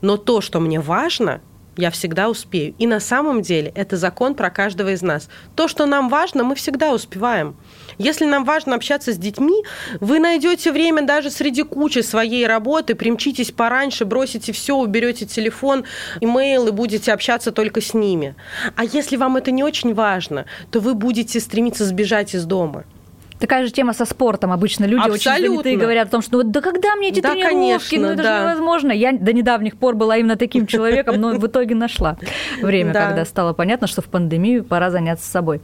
Но то, что мне важно, я всегда успею. И на самом деле это закон про каждого из нас. То, что нам важно, мы всегда успеваем. Если нам важно общаться с детьми, вы найдете время даже среди кучи своей работы, примчитесь пораньше, бросите все, уберете телефон, имейл и будете общаться только с ними. А если вам это не очень важно, то вы будете стремиться сбежать из дома. Такая же тема со спортом. Обычно люди Абсолютно. очень занятые говорят о том, что ну, да когда мне эти да, тренировки, конечно, ну это да. же невозможно. Я до недавних пор была именно таким человеком, но в итоге нашла время, когда стало понятно, что в пандемию пора заняться собой.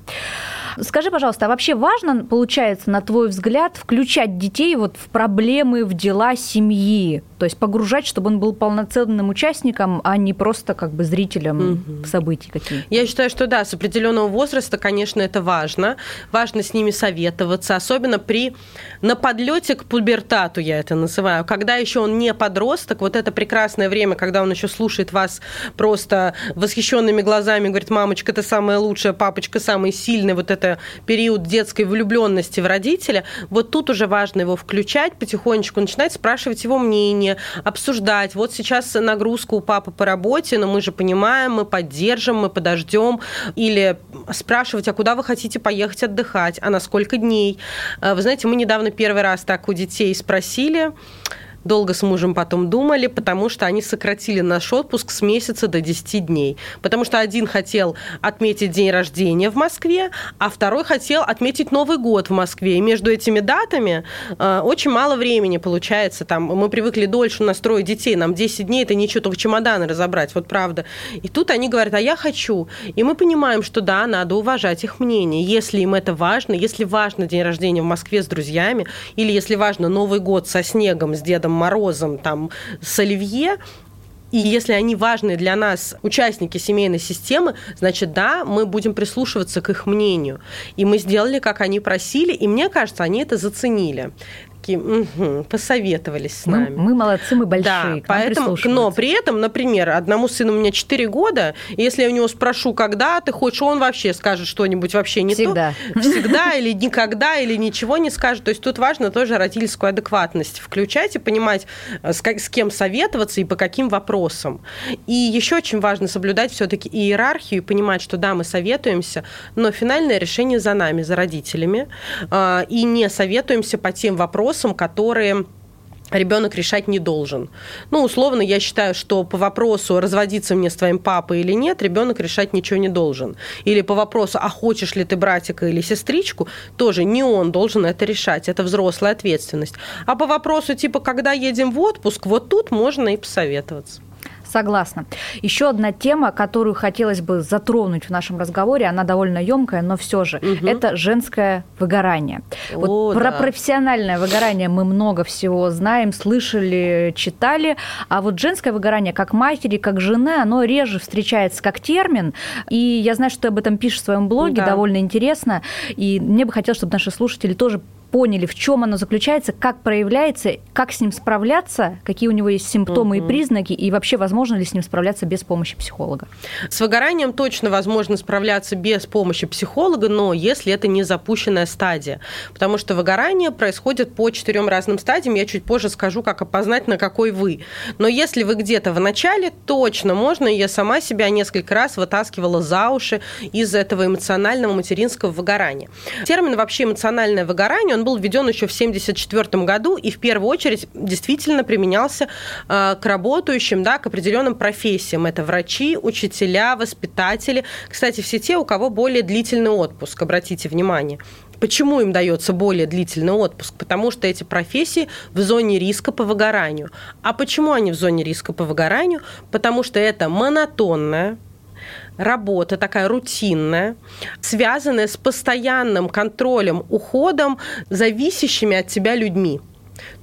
Скажи, пожалуйста, а вообще важно, получается, на твой взгляд, включать детей вот в проблемы, в дела семьи? То есть погружать, чтобы он был полноценным участником, а не просто как бы зрителем угу. событий каких-то. Я считаю, что да, с определенного возраста, конечно, это важно. Важно с ними советоваться, особенно при на подлете к пубертату, я это называю. Когда еще он не подросток, вот это прекрасное время, когда он еще слушает вас просто восхищенными глазами, говорит, мамочка, ты самая лучшая, папочка самый сильный, вот это период детской влюбленности в родителя, вот тут уже важно его включать потихонечку, начинать спрашивать его мнение, мнение, обсуждать. Вот сейчас нагрузка у папы по работе, но мы же понимаем, мы поддержим, мы подождем. Или спрашивать, а куда вы хотите поехать отдыхать, а на сколько дней. Э, вы знаете, мы недавно первый раз так у детей спросили, долго с мужем потом думали, потому что они сократили наш отпуск с месяца до 10 дней. Потому что один хотел отметить день рождения в Москве, а второй хотел отметить Новый год в Москве. И между этими датами э, очень мало времени получается. Там мы привыкли дольше настроить детей. Нам 10 дней это ничего, только чемоданы разобрать, вот правда. И тут они говорят, а я хочу. И мы понимаем, что да, надо уважать их мнение. Если им это важно, если важно день рождения в Москве с друзьями, или если важно Новый год со снегом, с Дедом Морозом, там, с Оливье, И если они важны для нас, участники семейной системы, значит, да, мы будем прислушиваться к их мнению. И мы сделали, как они просили, и мне кажется, они это заценили такие, угу, посоветовались с нами. Мы, мы молодцы, мы большие. Да, поэтому, но при этом, например, одному сыну у меня 4 года, и если я у него спрошу, когда ты хочешь, он вообще скажет что-нибудь вообще не Всегда. то. Всегда. или никогда, или ничего не скажет. То есть тут важно тоже родительскую адекватность включать и понимать, э, с, с кем советоваться и по каким вопросам. И еще очень важно соблюдать все-таки иерархию и понимать, что да, мы советуемся, но финальное решение за нами, за родителями, а, и не советуемся по тем вопросам, вопросам, которые ребенок решать не должен. Ну, условно, я считаю, что по вопросу, разводиться мне с твоим папой или нет, ребенок решать ничего не должен. Или по вопросу, а хочешь ли ты братика или сестричку, тоже не он должен это решать. Это взрослая ответственность. А по вопросу, типа, когда едем в отпуск, вот тут можно и посоветоваться. Согласна. Еще одна тема, которую хотелось бы затронуть в нашем разговоре, она довольно емкая, но все же, угу. это женское выгорание. О, вот да. Про профессиональное выгорание мы много всего знаем, слышали, читали, а вот женское выгорание как матери, как жены, оно реже встречается как термин, и я знаю, что ты об этом пишешь в своем блоге, да. довольно интересно, и мне бы хотелось, чтобы наши слушатели тоже поняли, в чем оно заключается, как проявляется, как с ним справляться, какие у него есть симптомы угу. и признаки, и вообще возможно ли с ним справляться без помощи психолога? С выгоранием точно возможно справляться без помощи психолога, но если это не запущенная стадия. Потому что выгорание происходит по четырем разным стадиям. Я чуть позже скажу, как опознать, на какой вы. Но если вы где-то в начале, точно можно. Я сама себя несколько раз вытаскивала за уши из этого эмоционального материнского выгорания. Термин вообще эмоциональное выгорание, он был введен еще в 1974 году и в первую очередь действительно применялся э, к работающим, да, к определенным профессиям. Это врачи, учителя, воспитатели. Кстати, все те, у кого более длительный отпуск, обратите внимание. Почему им дается более длительный отпуск? Потому что эти профессии в зоне риска по выгоранию. А почему они в зоне риска по выгоранию? Потому что это монотонная, работа такая рутинная, связанная с постоянным контролем, уходом зависящими от тебя людьми.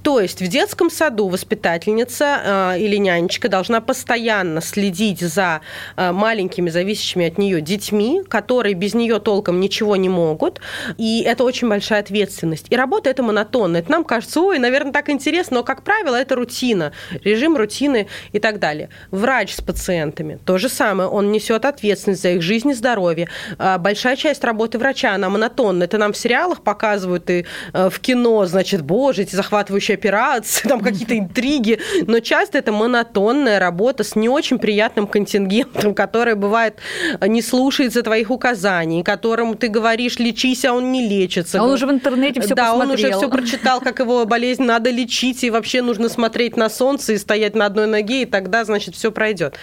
То есть в детском саду воспитательница э, или нянечка должна постоянно следить за э, маленькими, зависящими от нее детьми, которые без нее толком ничего не могут. И это очень большая ответственность. И работа это монотонная. Это нам кажется, ой, наверное, так интересно, но, как правило, это рутина, режим рутины и так далее. Врач с пациентами то же самое. Он несет ответственность за их жизнь и здоровье. Э, большая часть работы врача, она монотонная. Это нам в сериалах показывают и э, в кино, значит, боже, эти захватывающие операции, там какие-то интриги, но часто это монотонная работа с не очень приятным контингентом, который бывает не слушается твоих указаний, которому ты говоришь лечись, а он не лечится. А он уже в интернете все Да, посмотрел. он уже все прочитал, как его болезнь надо лечить, и вообще нужно смотреть на солнце и стоять на одной ноге, и тогда, значит, все пройдет.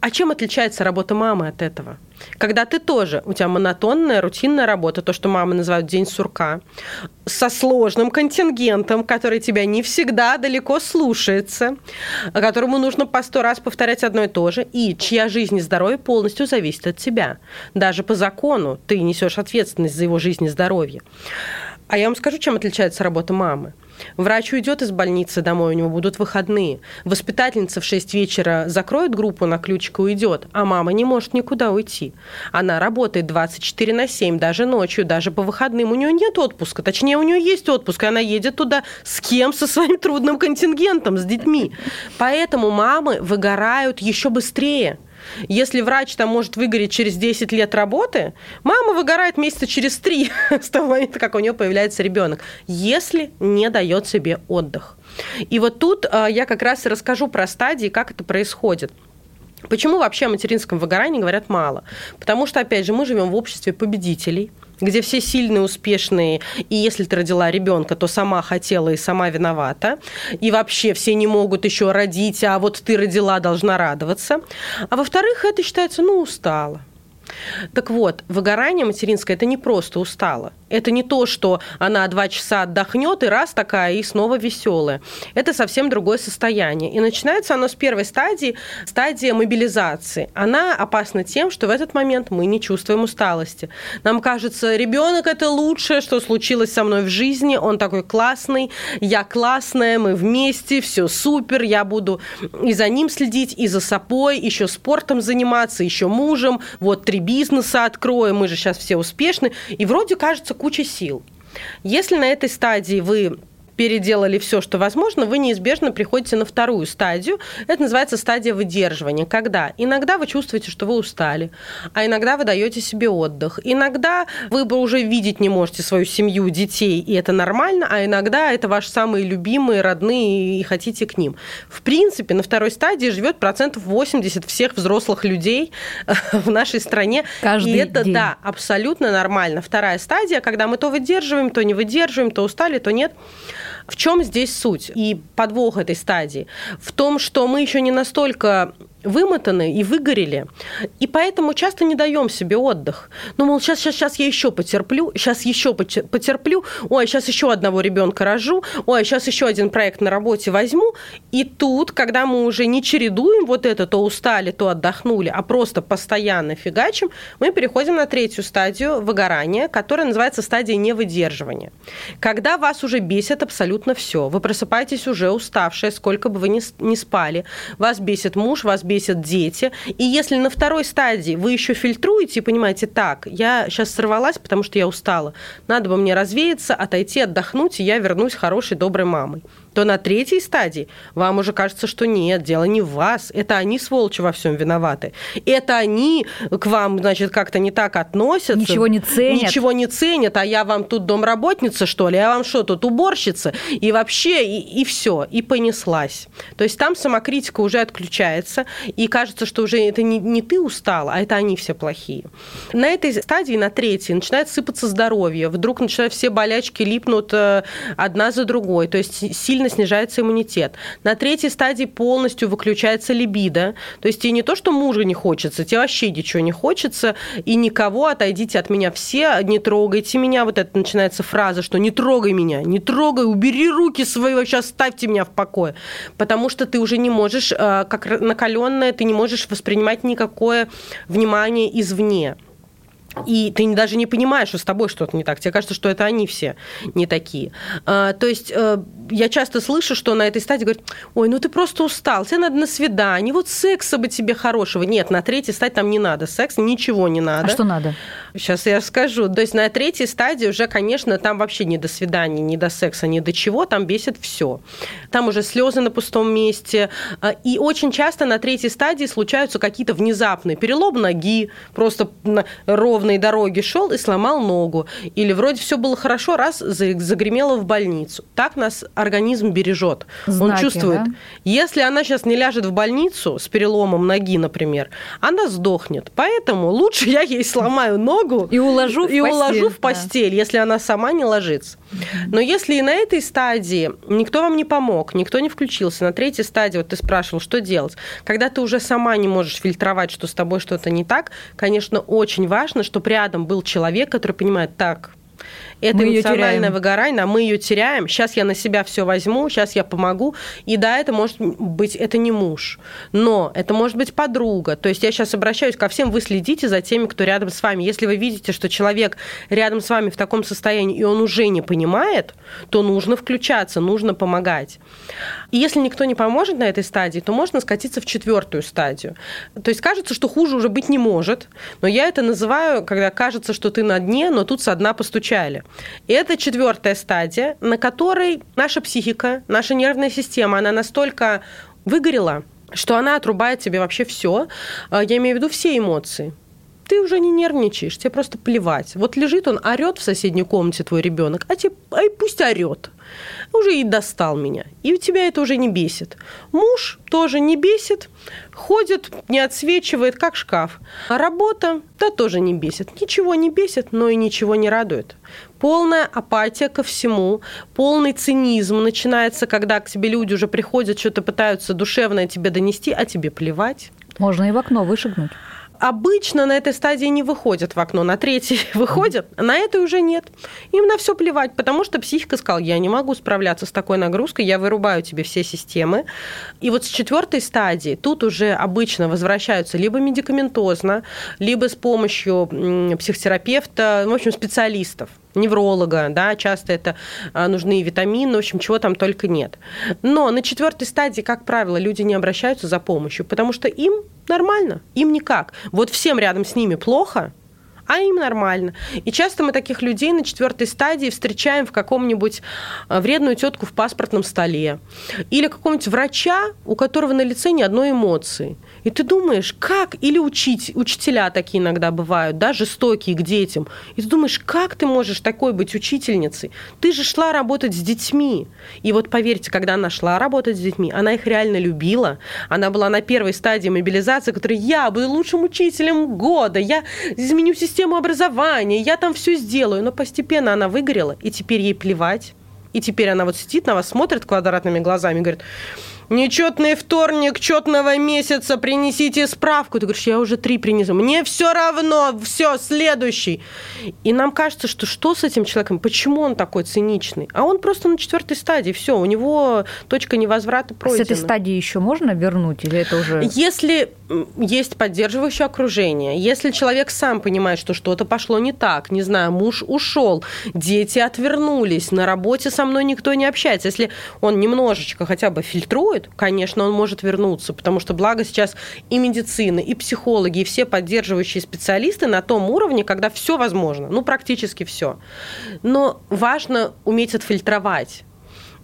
А чем отличается работа мамы от этого? Когда ты тоже, у тебя монотонная, рутинная работа, то, что мамы называют день сурка, со сложным контингентом, который тебя не всегда далеко слушается, которому нужно по сто раз повторять одно и то же, и чья жизнь и здоровье полностью зависит от тебя. Даже по закону ты несешь ответственность за его жизнь и здоровье. А я вам скажу, чем отличается работа мамы. Врач уйдет из больницы домой, у него будут выходные. Воспитательница в 6 вечера закроет группу на ключик и уйдет, а мама не может никуда уйти. Она работает 24 на 7, даже ночью, даже по выходным. У нее нет отпуска, точнее, у нее есть отпуск, и она едет туда с кем? Со своим трудным контингентом, с детьми. Поэтому мамы выгорают еще быстрее. Если врач там может выгореть через 10 лет работы, мама выгорает месяца через 3 с того момента, как у нее появляется ребенок, если не дает себе отдых. И вот тут э, я как раз и расскажу про стадии, как это происходит. Почему вообще о материнском выгорании говорят мало? Потому что, опять же, мы живем в обществе победителей – где все сильные, успешные, и если ты родила ребенка, то сама хотела и сама виновата, и вообще все не могут еще родить, а вот ты родила, должна радоваться. А во-вторых, это считается, ну, устала. Так вот, выгорание материнское – это не просто устало. Это не то, что она два часа отдохнет и раз такая, и снова веселая. Это совсем другое состояние. И начинается оно с первой стадии, стадия мобилизации. Она опасна тем, что в этот момент мы не чувствуем усталости. Нам кажется, ребенок это лучшее, что случилось со мной в жизни, он такой классный, я классная, мы вместе, все супер, я буду и за ним следить, и за собой, еще спортом заниматься, еще мужем, вот три бизнеса откроем, мы же сейчас все успешны, и вроде кажется куча сил. Если на этой стадии вы переделали все, что возможно, вы неизбежно приходите на вторую стадию. Это называется стадия выдерживания. Когда иногда вы чувствуете, что вы устали, а иногда вы даете себе отдых. Иногда вы уже видеть не можете свою семью, детей, и это нормально, а иногда это ваши самые любимые, родные, и хотите к ним. В принципе, на второй стадии живет процентов 80 всех взрослых людей в нашей стране. Каждый и это, день. да, абсолютно нормально. Вторая стадия, когда мы то выдерживаем, то не выдерживаем, то устали, то нет. В чем здесь суть и подвох этой стадии? В том, что мы еще не настолько вымотаны и выгорели, и поэтому часто не даем себе отдых. Ну, мол, сейчас, сейчас, сейчас я еще потерплю, сейчас еще потерплю, ой, сейчас еще одного ребенка рожу, ой, сейчас еще один проект на работе возьму, и тут, когда мы уже не чередуем вот это, то устали, то отдохнули, а просто постоянно фигачим, мы переходим на третью стадию выгорания, которая называется стадия невыдерживания. Когда вас уже бесит абсолютно все, вы просыпаетесь уже уставшие, сколько бы вы ни, спали, вас бесит муж, вас бесит бесят дети. И если на второй стадии вы еще фильтруете и понимаете, так, я сейчас сорвалась, потому что я устала, надо бы мне развеяться, отойти, отдохнуть, и я вернусь хорошей, доброй мамой то на третьей стадии вам уже кажется, что нет, дело не в вас, это они, сволочи, во всем виноваты. Это они к вам, значит, как-то не так относятся. Ничего не ценят. Ничего не ценят, а я вам тут домработница, что ли, я вам что, тут уборщица? И вообще, и, и все, и понеслась. То есть там самокритика уже отключается, и кажется, что уже это не, не ты устала, а это они все плохие. На этой стадии, на третьей, начинает сыпаться здоровье, вдруг начинают все болячки липнут э, одна за другой, то есть сильно сильно снижается иммунитет. На третьей стадии полностью выключается либидо. То есть тебе не то, что мужа не хочется, тебе вообще ничего не хочется, и никого, отойдите от меня все, не трогайте меня. Вот это начинается фраза, что не трогай меня, не трогай, убери руки свои, вообще оставьте меня в покое. Потому что ты уже не можешь, э, как накаленная, ты не можешь воспринимать никакое внимание извне. И ты даже не понимаешь, что с тобой что-то не так. Тебе кажется, что это они все не такие. А, то есть э, я часто слышу, что на этой стадии говорят, ой, ну ты просто устал, тебе надо на свидание, вот секса бы тебе хорошего. Нет, на третьей стадии там не надо секс, ничего не надо. А что надо? Сейчас я расскажу. То есть на третьей стадии уже, конечно, там вообще не до свидания, не до секса, ни до чего, там бесит все. Там уже слезы на пустом месте. А, и очень часто на третьей стадии случаются какие-то внезапные перелом ноги, просто на ровной дороге шел и сломал ногу. Или вроде все было хорошо, раз загремело в больницу. Так нас организм бережет. Знаки, Он чувствует. да? Если она сейчас не ляжет в больницу с переломом ноги, например, она сдохнет. Поэтому лучше я ей сломаю ногу И уложу в и постель, уложу в да. постель, если она сама не ложится. Но если и на этой стадии никто вам не помог, никто не включился, на третьей стадии, вот ты спрашивал, что делать, когда ты уже сама не можешь фильтровать, что с тобой что-то не так, конечно, очень важно, чтобы рядом был человек, который понимает, так, это Мы эмоциональное выгорание, а мы ее теряем. Сейчас я на себя все возьму, сейчас я помогу. И да, это может быть, это не муж, но это может быть подруга. То есть я сейчас обращаюсь ко всем, вы следите за теми, кто рядом с вами. Если вы видите, что человек рядом с вами в таком состоянии, и он уже не понимает, то нужно включаться, нужно помогать. И если никто не поможет на этой стадии, то можно скатиться в четвертую стадию. То есть кажется, что хуже уже быть не может, но я это называю, когда кажется, что ты на дне, но тут со дна постучали. И это четвертая стадия, на которой наша психика, наша нервная система, она настолько выгорела, что она отрубает тебе вообще все. Я имею в виду все эмоции ты уже не нервничаешь, тебе просто плевать. Вот лежит он, орет в соседней комнате твой ребенок, а, тебе, ай пусть орет. Уже и достал меня. И у тебя это уже не бесит. Муж тоже не бесит, ходит, не отсвечивает, как шкаф. А работа, да, тоже не бесит. Ничего не бесит, но и ничего не радует. Полная апатия ко всему, полный цинизм начинается, когда к тебе люди уже приходят, что-то пытаются душевное тебе донести, а тебе плевать. Можно и в окно вышагнуть. обычно на этой стадии не выходят в окно, на третьей выходят, а на этой уже нет. Им на все плевать, потому что психика сказала, я не могу справляться с такой нагрузкой, я вырубаю тебе все системы. И вот с четвертой стадии тут уже обычно возвращаются либо медикаментозно, либо с помощью психотерапевта, в общем, специалистов невролога, да, часто это а, нужны витамины, в общем, чего там только нет. Но на четвертой стадии, как правило, люди не обращаются за помощью, потому что им нормально, им никак. Вот всем рядом с ними плохо, а им нормально. И часто мы таких людей на четвертой стадии встречаем в каком-нибудь а, вредную тетку в паспортном столе или какого-нибудь врача, у которого на лице ни одной эмоции. И ты думаешь, как, или учить, учителя такие иногда бывают, да, жестокие к детям. И ты думаешь, как ты можешь такой быть учительницей? Ты же шла работать с детьми. И вот поверьте, когда она шла работать с детьми, она их реально любила. Она была на первой стадии мобилизации, которой я буду лучшим учителем года, я изменю систему образования, я там все сделаю. Но постепенно она выгорела, и теперь ей плевать. И теперь она вот сидит на вас, смотрит квадратными глазами и говорит, Нечетный вторник четного месяца, принесите справку. Ты говоришь, я уже три принесу. Мне все равно, все, следующий. И нам кажется, что что с этим человеком, почему он такой циничный? А он просто на четвертой стадии, все, у него точка невозврата пройдена. С этой стадии еще можно вернуть или это уже... Если есть поддерживающее окружение, если человек сам понимает, что что-то пошло не так, не знаю, муж ушел, дети отвернулись, на работе со мной никто не общается, если он немножечко хотя бы фильтрует, конечно, он может вернуться, потому что благо сейчас и медицина, и психологи, и все поддерживающие специалисты на том уровне, когда все возможно, ну практически все. Но важно уметь отфильтровать.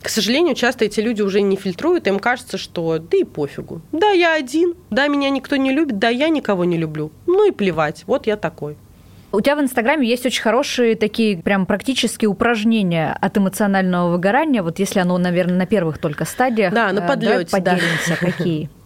К сожалению, часто эти люди уже не фильтруют, им кажется, что да и пофигу. Да, я один, да, меня никто не любит, да, я никого не люблю. Ну и плевать, вот я такой. У тебя в Инстаграме есть очень хорошие такие прям практические упражнения от эмоционального выгорания. Вот если оно, наверное, на первых только стадиях. Да, на подлете. Давай поделимся, да. какие.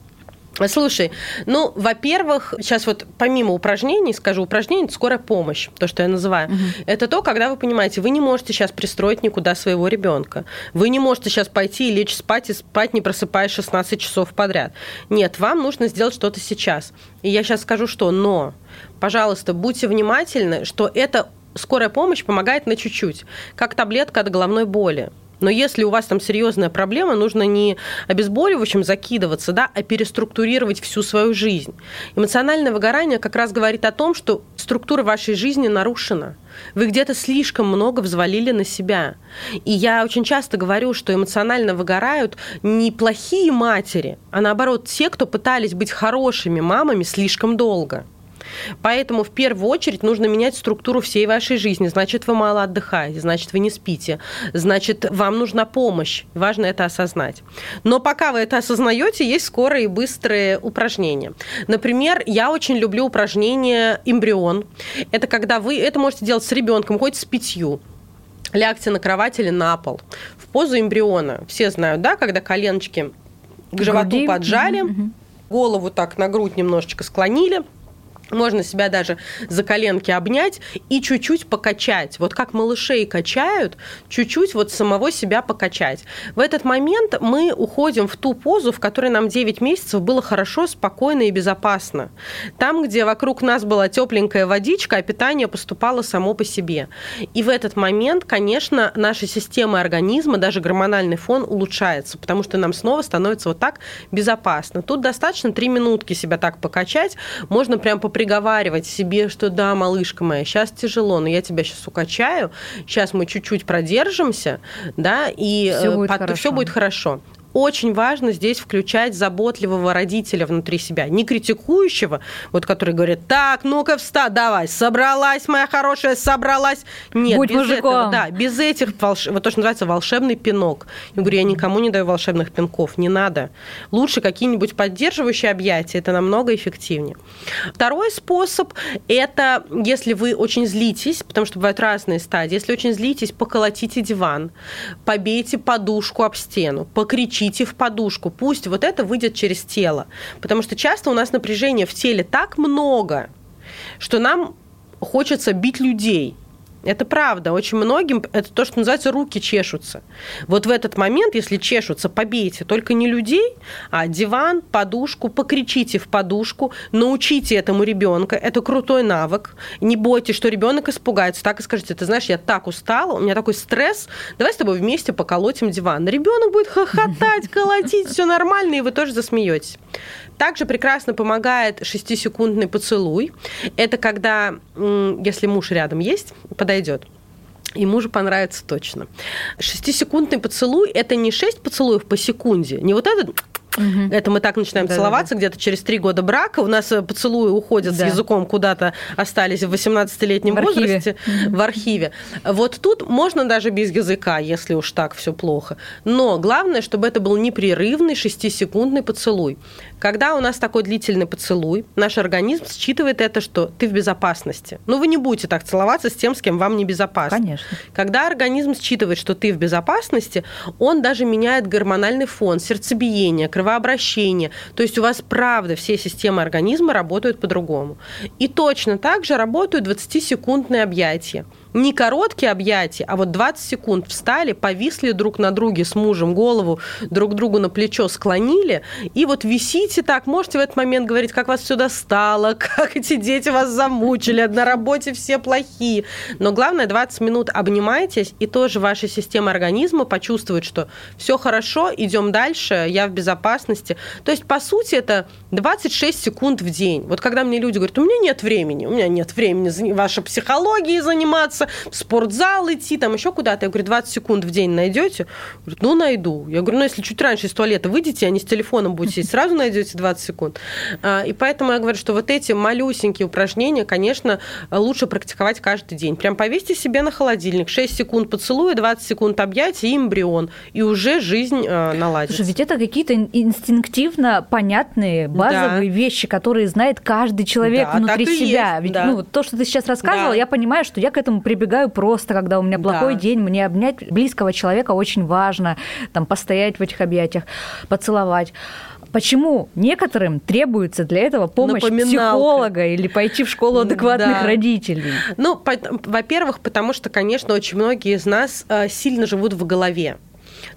Слушай, ну, во-первых, сейчас вот помимо упражнений, скажу, упражнение – это скорая помощь, то, что я называю. Угу. Это то, когда вы понимаете, вы не можете сейчас пристроить никуда своего ребенка. Вы не можете сейчас пойти и лечь спать, и спать, не просыпаясь 16 часов подряд. Нет, вам нужно сделать что-то сейчас. И я сейчас скажу, что «но». Пожалуйста, будьте внимательны, что эта скорая помощь помогает на чуть-чуть, как таблетка от головной боли. Но если у вас там серьезная проблема, нужно не обезболивающим закидываться, да, а переструктурировать всю свою жизнь. Эмоциональное выгорание как раз говорит о том, что структура вашей жизни нарушена. Вы где-то слишком много взвалили на себя. И я очень часто говорю, что эмоционально выгорают не плохие матери, а наоборот те, кто пытались быть хорошими мамами слишком долго. Поэтому в первую очередь нужно менять структуру всей вашей жизни. Значит, вы мало отдыхаете, значит, вы не спите, значит, вам нужна помощь. Важно это осознать. Но пока вы это осознаете, есть скорые и быстрые упражнения. Например, я очень люблю упражнение эмбрион. Это когда вы это можете делать с ребенком, хоть с пятью лягте на кровать или на пол в позу эмбриона. Все знают, да, когда коленочки к животу Груди. поджали, голову так на грудь немножечко склонили, можно себя даже за коленки обнять и чуть-чуть покачать. Вот как малышей качают, чуть-чуть вот самого себя покачать. В этот момент мы уходим в ту позу, в которой нам 9 месяцев было хорошо, спокойно и безопасно. Там, где вокруг нас была тепленькая водичка, а питание поступало само по себе. И в этот момент, конечно, наша система организма, даже гормональный фон улучшается, потому что нам снова становится вот так безопасно. Тут достаточно 3 минутки себя так покачать, можно прям по приговаривать себе, что да, малышка моя, сейчас тяжело, но я тебя сейчас укачаю, сейчас мы чуть-чуть продержимся, да, и все будет, под, все будет хорошо очень важно здесь включать заботливого родителя внутри себя, не критикующего, вот который говорит, так, ну-ка вста, давай, собралась, моя хорошая, собралась. Нет, Будь без мужиком. этого, да, без этих, волш... вот то, что называется волшебный пинок. Я говорю, я никому не даю волшебных пинков, не надо. Лучше какие-нибудь поддерживающие объятия, это намного эффективнее. Второй способ – это если вы очень злитесь, потому что бывают разные стадии, если очень злитесь, поколотите диван, побейте подушку об стену, покричите, стучите в подушку. Пусть вот это выйдет через тело. Потому что часто у нас напряжения в теле так много, что нам хочется бить людей. Это правда. Очень многим это то, что называется руки чешутся. Вот в этот момент, если чешутся, побейте только не людей, а диван, подушку, покричите в подушку, научите этому ребенка. Это крутой навык. Не бойтесь, что ребенок испугается. Так и скажите, ты знаешь, я так устала, у меня такой стресс, давай с тобой вместе поколотим диван. Ребенок будет хохотать, колотить, все нормально, и вы тоже засмеетесь. Также прекрасно помогает 6-секундный поцелуй. Это когда, если муж рядом есть, подойдет. И мужу понравится точно. Шестисекундный поцелуй – это не шесть поцелуев по секунде, не вот этот Угу. Это мы так начинаем да, целоваться да, да. где-то через три года брака. У нас э, поцелуи уходят да. с языком куда-то, остались в 18-летнем в возрасте в архиве. Вот тут можно даже без языка, если уж так все плохо. Но главное, чтобы это был непрерывный шестисекундный поцелуй. Когда у нас такой длительный поцелуй, наш организм считывает это, что ты в безопасности. Ну, вы не будете так целоваться с тем, с кем вам не безопасно. Конечно. Когда организм считывает, что ты в безопасности, он даже меняет гормональный фон, сердцебиение, кровообращение. То есть у вас, правда, все системы организма работают по-другому. И точно так же работают 20-секундные объятия не короткие объятия, а вот 20 секунд встали, повисли друг на друге с мужем, голову друг другу на плечо склонили, и вот висите так, можете в этот момент говорить, как вас все достало, как эти дети вас замучили, на работе все плохие. Но главное, 20 минут обнимайтесь, и тоже ваша система организма почувствует, что все хорошо, идем дальше, я в безопасности. То есть, по сути, это 26 секунд в день. Вот когда мне люди говорят, у меня нет времени, у меня нет времени вашей психологией заниматься, заниматься, в спортзал идти, там еще куда-то. Я говорю, 20 секунд в день найдете? Говорит, ну, найду. Я говорю, ну, если чуть раньше из туалета выйдете, а не с телефоном будете сидеть, сразу найдете 20 секунд. А, и поэтому я говорю, что вот эти малюсенькие упражнения, конечно, лучше практиковать каждый день. Прям повесьте себе на холодильник 6 секунд поцелуя, 20 секунд объятия и эмбрион. И уже жизнь а, наладится. Слушай, ведь это какие-то инстинктивно понятные базовые да. вещи, которые знает каждый человек да, внутри себя. Ведь да. ну, то, что ты сейчас рассказывала, да. я понимаю, что я к этому прибегаю просто, когда у меня плохой да. день, мне обнять близкого человека очень важно, там, постоять в этих объятиях, поцеловать. Почему некоторым требуется для этого помощь психолога или пойти в школу адекватных да. родителей? Ну, во-первых, потому что, конечно, очень многие из нас э, сильно живут в голове.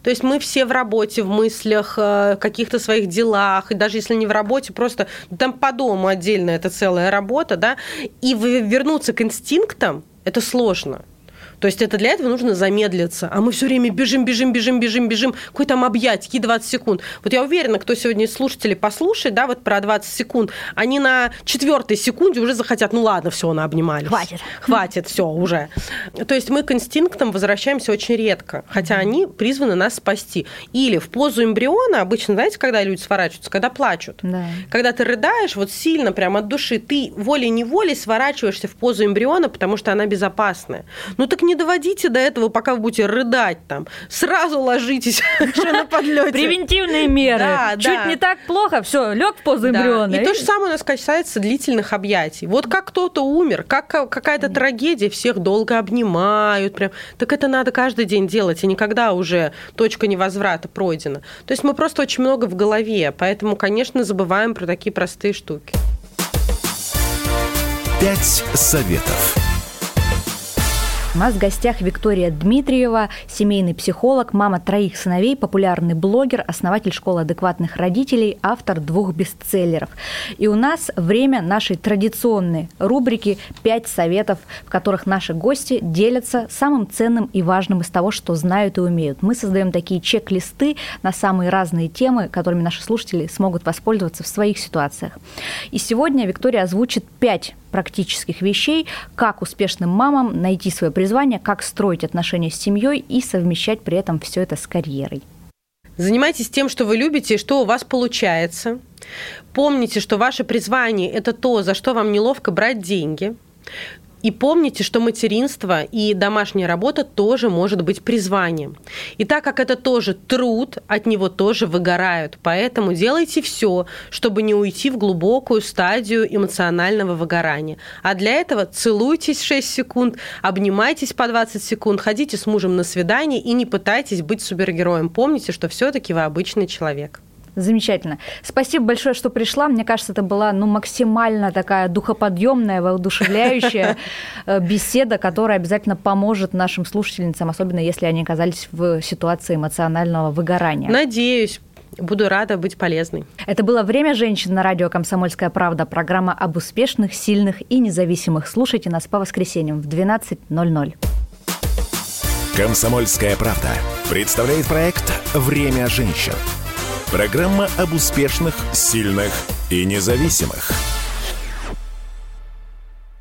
То есть мы все в работе, в мыслях, э, каких-то своих делах, и даже если не в работе, просто там по дому отдельно это целая работа, да, и вернуться к инстинктам, это сложно. То есть это для этого нужно замедлиться. А мы все время бежим, бежим, бежим, бежим, бежим. Какой там объять, какие 20 секунд. Вот я уверена, кто сегодня из слушателей послушает, да, вот про 20 секунд, они на четвертой секунде уже захотят, ну ладно, все, на обнимались. Хватит. Хватит, все, уже. То есть мы к инстинктам возвращаемся очень редко, хотя они призваны нас спасти. Или в позу эмбриона, обычно, знаете, когда люди сворачиваются, когда плачут. Да. Когда ты рыдаешь, вот сильно, прям от души, ты волей-неволей сворачиваешься в позу эмбриона, потому что она безопасная. Ну так не доводите до этого, пока вы будете рыдать там. Сразу ложитесь на подлете. Превентивные меры. Да, Чуть не так плохо, все, лег в позу эмбриона. И то же самое у нас касается длительных объятий. Вот как кто-то умер, как какая-то трагедия, всех долго обнимают. Прям. Так это надо каждый день делать, и никогда уже точка невозврата пройдена. То есть мы просто очень много в голове, поэтому, конечно, забываем про такие простые штуки. Пять советов. У нас в гостях Виктория Дмитриева, семейный психолог, мама троих сыновей, популярный блогер, основатель школы адекватных родителей, автор двух бестселлеров. И у нас время нашей традиционной рубрики «Пять советов», в которых наши гости делятся самым ценным и важным из того, что знают и умеют. Мы создаем такие чек-листы на самые разные темы, которыми наши слушатели смогут воспользоваться в своих ситуациях. И сегодня Виктория озвучит пять практических вещей, как успешным мамам найти свое призвание, как строить отношения с семьей и совмещать при этом все это с карьерой. Занимайтесь тем, что вы любите и что у вас получается. Помните, что ваше призвание – это то, за что вам неловко брать деньги. И помните, что материнство и домашняя работа тоже может быть призванием. И так как это тоже труд, от него тоже выгорают. Поэтому делайте все, чтобы не уйти в глубокую стадию эмоционального выгорания. А для этого целуйтесь 6 секунд, обнимайтесь по 20 секунд, ходите с мужем на свидание и не пытайтесь быть супергероем. Помните, что все-таки вы обычный человек. Замечательно. Спасибо большое, что пришла. Мне кажется, это была ну, максимально такая духоподъемная, воодушевляющая э, беседа, которая обязательно поможет нашим слушательницам, особенно если они оказались в ситуации эмоционального выгорания. Надеюсь. Буду рада быть полезной. Это было «Время женщин» на радио «Комсомольская правда». Программа об успешных, сильных и независимых. Слушайте нас по воскресеньям в 12.00. «Комсомольская правда» представляет проект «Время женщин». Программа об успешных, сильных и независимых –